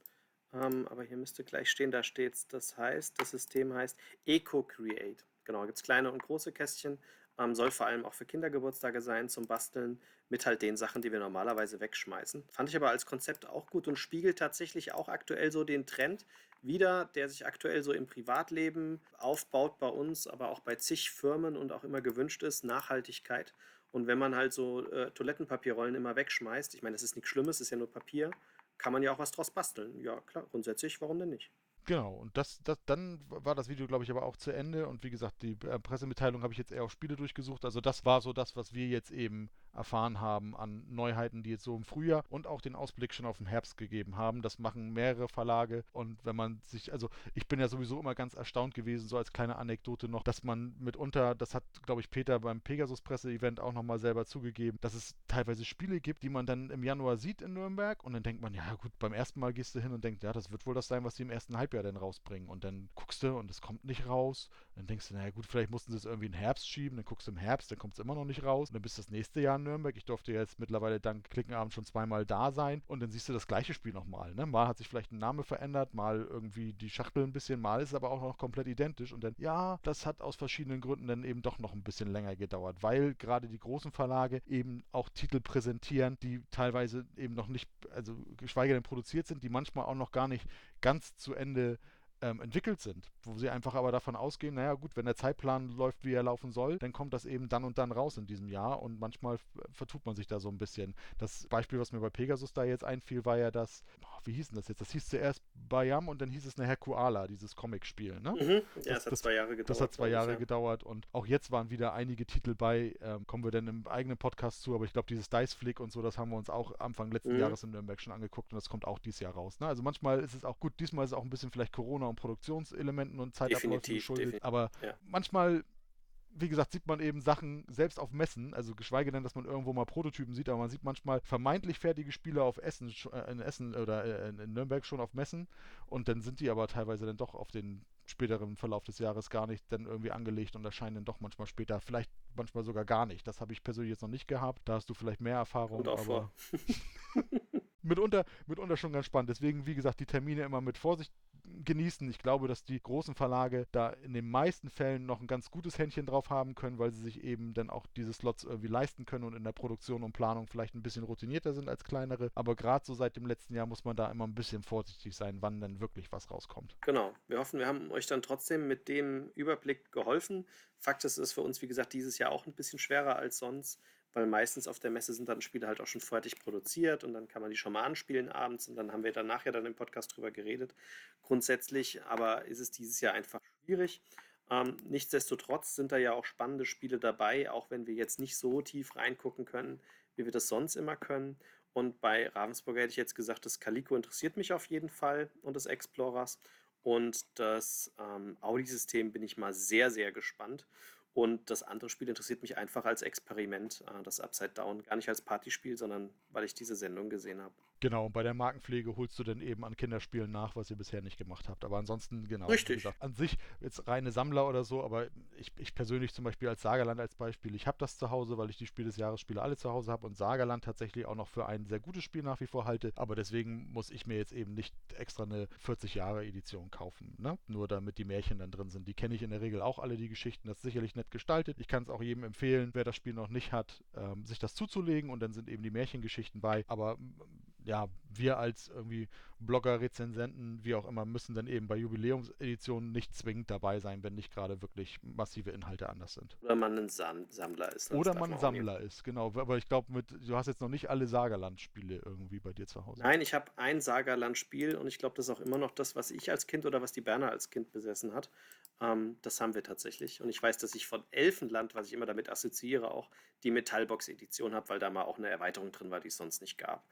Ähm, aber hier müsste gleich stehen, da steht es, das heißt, das System heißt EcoCreate. Genau, gibt es kleine und große Kästchen. Ähm, soll vor allem auch für Kindergeburtstage sein, zum Basteln mit halt den Sachen, die wir normalerweise wegschmeißen. Fand ich aber als Konzept auch gut und spiegelt tatsächlich auch aktuell so den Trend wieder, der sich aktuell so im Privatleben aufbaut bei uns, aber auch bei zig Firmen und auch immer gewünscht ist, Nachhaltigkeit. Und wenn man halt so äh, Toilettenpapierrollen immer wegschmeißt, ich meine, das ist nichts Schlimmes, ist ja nur Papier, kann man ja auch was draus basteln. Ja, klar, grundsätzlich, warum denn nicht? Genau, und das, das, dann war das Video, glaube ich, aber auch zu Ende. Und wie gesagt, die äh, Pressemitteilung habe ich jetzt eher auf Spiele durchgesucht. Also das war so das, was wir jetzt eben erfahren haben an Neuheiten, die jetzt so im Frühjahr und auch den Ausblick schon auf den Herbst gegeben haben. Das machen mehrere Verlage. Und wenn man sich, also ich bin ja sowieso immer ganz erstaunt gewesen, so als kleine Anekdote noch, dass man mitunter, das hat, glaube ich, Peter beim Pegasus-Presse-Event auch nochmal selber zugegeben, dass es teilweise Spiele gibt, die man dann im Januar sieht in Nürnberg. Und dann denkt man, ja gut, beim ersten Mal gehst du hin und denkst, ja, das wird wohl das sein, was sie im ersten Halbjahr dann rausbringen. Und dann guckst du und es kommt nicht raus. Dann denkst du, naja gut, vielleicht mussten sie es irgendwie in den Herbst schieben, dann guckst du im Herbst, dann kommt es immer noch nicht raus. Und dann bist du das nächste Jahr Nürnberg. Ich durfte jetzt mittlerweile dank Klickenabend schon zweimal da sein und dann siehst du das gleiche Spiel nochmal. Ne? Mal hat sich vielleicht ein Name verändert, mal irgendwie die Schachtel ein bisschen, mal ist es aber auch noch komplett identisch und dann, ja, das hat aus verschiedenen Gründen dann eben doch noch ein bisschen länger gedauert, weil gerade die großen Verlage eben auch Titel präsentieren, die teilweise eben noch nicht, also geschweige denn produziert sind, die manchmal auch noch gar nicht ganz zu Ende ähm, entwickelt sind, wo sie einfach aber davon ausgehen, naja gut, wenn der Zeitplan läuft, wie er laufen soll, dann kommt das eben dann und dann raus in diesem Jahr und manchmal vertut man sich da so ein bisschen. Das Beispiel, was mir bei Pegasus da jetzt einfiel, war ja das, oh, wie hieß denn das jetzt? Das hieß zuerst Bayam und dann hieß es nachher Koala, dieses Comic-Spiel, ne? Mhm. Ja, das, das, hat zwei Jahre gedauert. Das hat zwei Jahre ja. gedauert und auch jetzt waren wieder einige Titel bei, ähm, kommen wir dann im eigenen Podcast zu, aber ich glaube, dieses Dice Flick und so, das haben wir uns auch Anfang letzten mhm. Jahres in Nürnberg schon angeguckt und das kommt auch dieses Jahr raus. Ne? Also manchmal ist es auch gut, diesmal ist es auch ein bisschen vielleicht Corona und Produktionselementen und Zeitabläufen geschuldet. Aber ja. manchmal, wie gesagt, sieht man eben Sachen selbst auf Messen, also geschweige denn, dass man irgendwo mal Prototypen sieht, aber man sieht manchmal vermeintlich fertige Spiele auf Essen, äh, in Essen oder äh, in Nürnberg schon auf Messen und dann sind die aber teilweise dann doch auf den späteren Verlauf des Jahres gar nicht dann irgendwie angelegt und erscheinen dann doch manchmal später, vielleicht manchmal sogar gar nicht. Das habe ich persönlich jetzt noch nicht gehabt. Da hast du vielleicht mehr Erfahrung. Und auch aber. mitunter, mitunter schon ganz spannend. Deswegen, wie gesagt, die Termine immer mit Vorsicht genießen. Ich glaube, dass die großen Verlage da in den meisten Fällen noch ein ganz gutes Händchen drauf haben können, weil sie sich eben dann auch diese Slots irgendwie leisten können und in der Produktion und Planung vielleicht ein bisschen routinierter sind als kleinere. Aber gerade so seit dem letzten Jahr muss man da immer ein bisschen vorsichtig sein, wann dann wirklich was rauskommt. Genau. Wir hoffen, wir haben euch dann trotzdem mit dem Überblick geholfen. Fakt ist, es ist für uns, wie gesagt, dieses Jahr auch ein bisschen schwerer als sonst weil meistens auf der Messe sind dann Spiele halt auch schon fertig produziert und dann kann man die schon mal anspielen abends und dann haben wir danach ja dann im Podcast drüber geredet. Grundsätzlich aber ist es dieses Jahr einfach schwierig. Ähm, nichtsdestotrotz sind da ja auch spannende Spiele dabei, auch wenn wir jetzt nicht so tief reingucken können wie wir das sonst immer können. Und bei Ravensburger hätte ich jetzt gesagt, das Calico interessiert mich auf jeden Fall und das Explorers. Und das ähm, Audi-System bin ich mal sehr, sehr gespannt. Und das andere Spiel interessiert mich einfach als Experiment, äh, das Upside Down. Gar nicht als Partyspiel, sondern weil ich diese Sendung gesehen habe. Genau, und bei der Markenpflege holst du dann eben an Kinderspielen nach, was ihr bisher nicht gemacht habt. Aber ansonsten, genau. Richtig. Gesagt, an sich jetzt reine Sammler oder so, aber ich, ich persönlich zum Beispiel als Sagerland als Beispiel, ich habe das zu Hause, weil ich die Spiel des Jahres Spiele alle zu Hause habe und Sagerland tatsächlich auch noch für ein sehr gutes Spiel nach wie vor halte. Aber deswegen muss ich mir jetzt eben nicht extra eine 40 Jahre Edition kaufen, ne? Nur damit die Märchen dann drin sind. Die kenne ich in der Regel auch alle, die Geschichten. Das ist sicherlich nett gestaltet. Ich kann es auch jedem empfehlen, wer das Spiel noch nicht hat, ähm, sich das zuzulegen und dann sind eben die Märchengeschichten bei. Aber ja, wir als irgendwie Blogger, Rezensenten, wie auch immer, müssen dann eben bei Jubiläumseditionen nicht zwingend dabei sein, wenn nicht gerade wirklich massive Inhalte anders sind. Oder man ein Sam Sammler ist. Oder man ein Sammler ist, genau. Aber ich glaube, du hast jetzt noch nicht alle Sagerland-Spiele irgendwie bei dir zu Hause. Nein, ich habe ein Sagerland-Spiel und ich glaube, das ist auch immer noch das, was ich als Kind oder was die Berner als Kind besessen hat. Ähm, das haben wir tatsächlich. Und ich weiß, dass ich von Elfenland, was ich immer damit assoziiere, auch die Metallbox-Edition habe, weil da mal auch eine Erweiterung drin war, die es sonst nicht gab.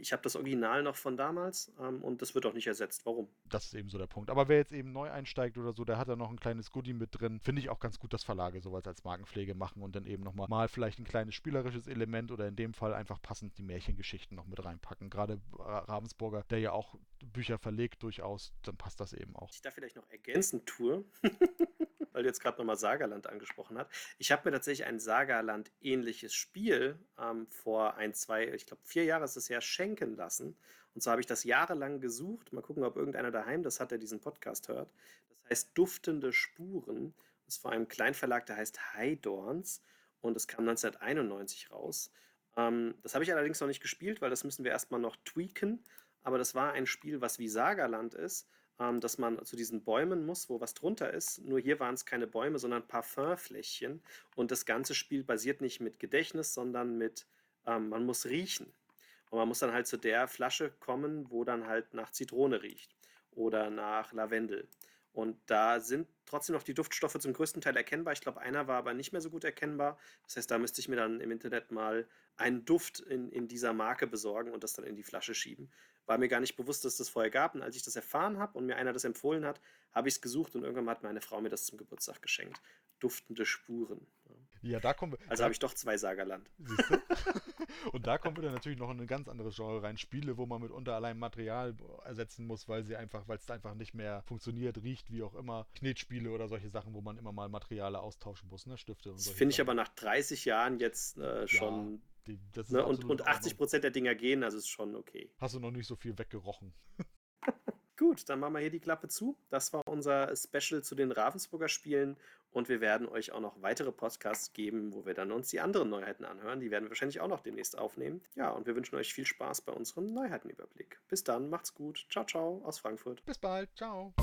Ich habe das Original noch von damals ähm, und das wird auch nicht ersetzt. Warum? Das ist eben so der Punkt. Aber wer jetzt eben neu einsteigt oder so, der hat da noch ein kleines Goodie mit drin. Finde ich auch ganz gut, dass Verlage sowas als Markenpflege machen und dann eben nochmal mal vielleicht ein kleines spielerisches Element oder in dem Fall einfach passend die Märchengeschichten noch mit reinpacken. Gerade Ravensburger, der ja auch Bücher verlegt durchaus, dann passt das eben auch. Ich da vielleicht noch ergänzend tue, weil du jetzt gerade nochmal Sagerland angesprochen hast. Ich habe mir tatsächlich ein Sagerland-ähnliches Spiel ähm, vor ein, zwei, ich glaube vier Jahre ist es her, schenken lassen. Und zwar habe ich das jahrelang gesucht. Mal gucken, ob irgendeiner daheim das hat, der diesen Podcast hört. Das heißt Duftende Spuren. Das ist vor einem Kleinverlag, der heißt Heidorns. Und das kam 1991 raus. Ähm, das habe ich allerdings noch nicht gespielt, weil das müssen wir erstmal noch tweaken. Aber das war ein Spiel, was wie Sagerland ist, ähm, dass man zu diesen Bäumen muss, wo was drunter ist. Nur hier waren es keine Bäume, sondern Parfümfläschchen. Und das ganze Spiel basiert nicht mit Gedächtnis, sondern mit, ähm, man muss riechen. Und man muss dann halt zu der Flasche kommen, wo dann halt nach Zitrone riecht oder nach Lavendel. Und da sind trotzdem noch die Duftstoffe zum größten Teil erkennbar. Ich glaube, einer war aber nicht mehr so gut erkennbar. Das heißt, da müsste ich mir dann im Internet mal einen Duft in, in dieser Marke besorgen und das dann in die Flasche schieben. War mir gar nicht bewusst, dass das vorher gab. Und als ich das erfahren habe und mir einer das empfohlen hat, habe ich es gesucht und irgendwann hat meine Frau mir das zum Geburtstag geschenkt. Duftende Spuren. Ja, da kommen wir. Also habe ich doch zwei Sagerland. Siehst du? Und da kommen wir dann natürlich noch in ein ganz anderes Genre rein. Spiele, wo man mitunter allein Material ersetzen muss, weil sie einfach, weil es einfach nicht mehr funktioniert, riecht, wie auch immer. Knetspiele oder solche Sachen, wo man immer mal Materiale austauschen muss, ne? Stifte und so. Finde ich aber nach 30 Jahren jetzt äh, schon. Ja, die, ne? und, und 80 Prozent der Dinger gehen, also ist schon okay. Hast du noch nicht so viel weggerochen. Gut, dann machen wir hier die Klappe zu. Das war unser Special zu den Ravensburger Spielen und wir werden euch auch noch weitere Podcasts geben, wo wir dann uns die anderen Neuheiten anhören. Die werden wir wahrscheinlich auch noch demnächst aufnehmen. Ja, und wir wünschen euch viel Spaß bei unserem Neuheitenüberblick. Bis dann, macht's gut. Ciao, ciao aus Frankfurt. Bis bald. Ciao.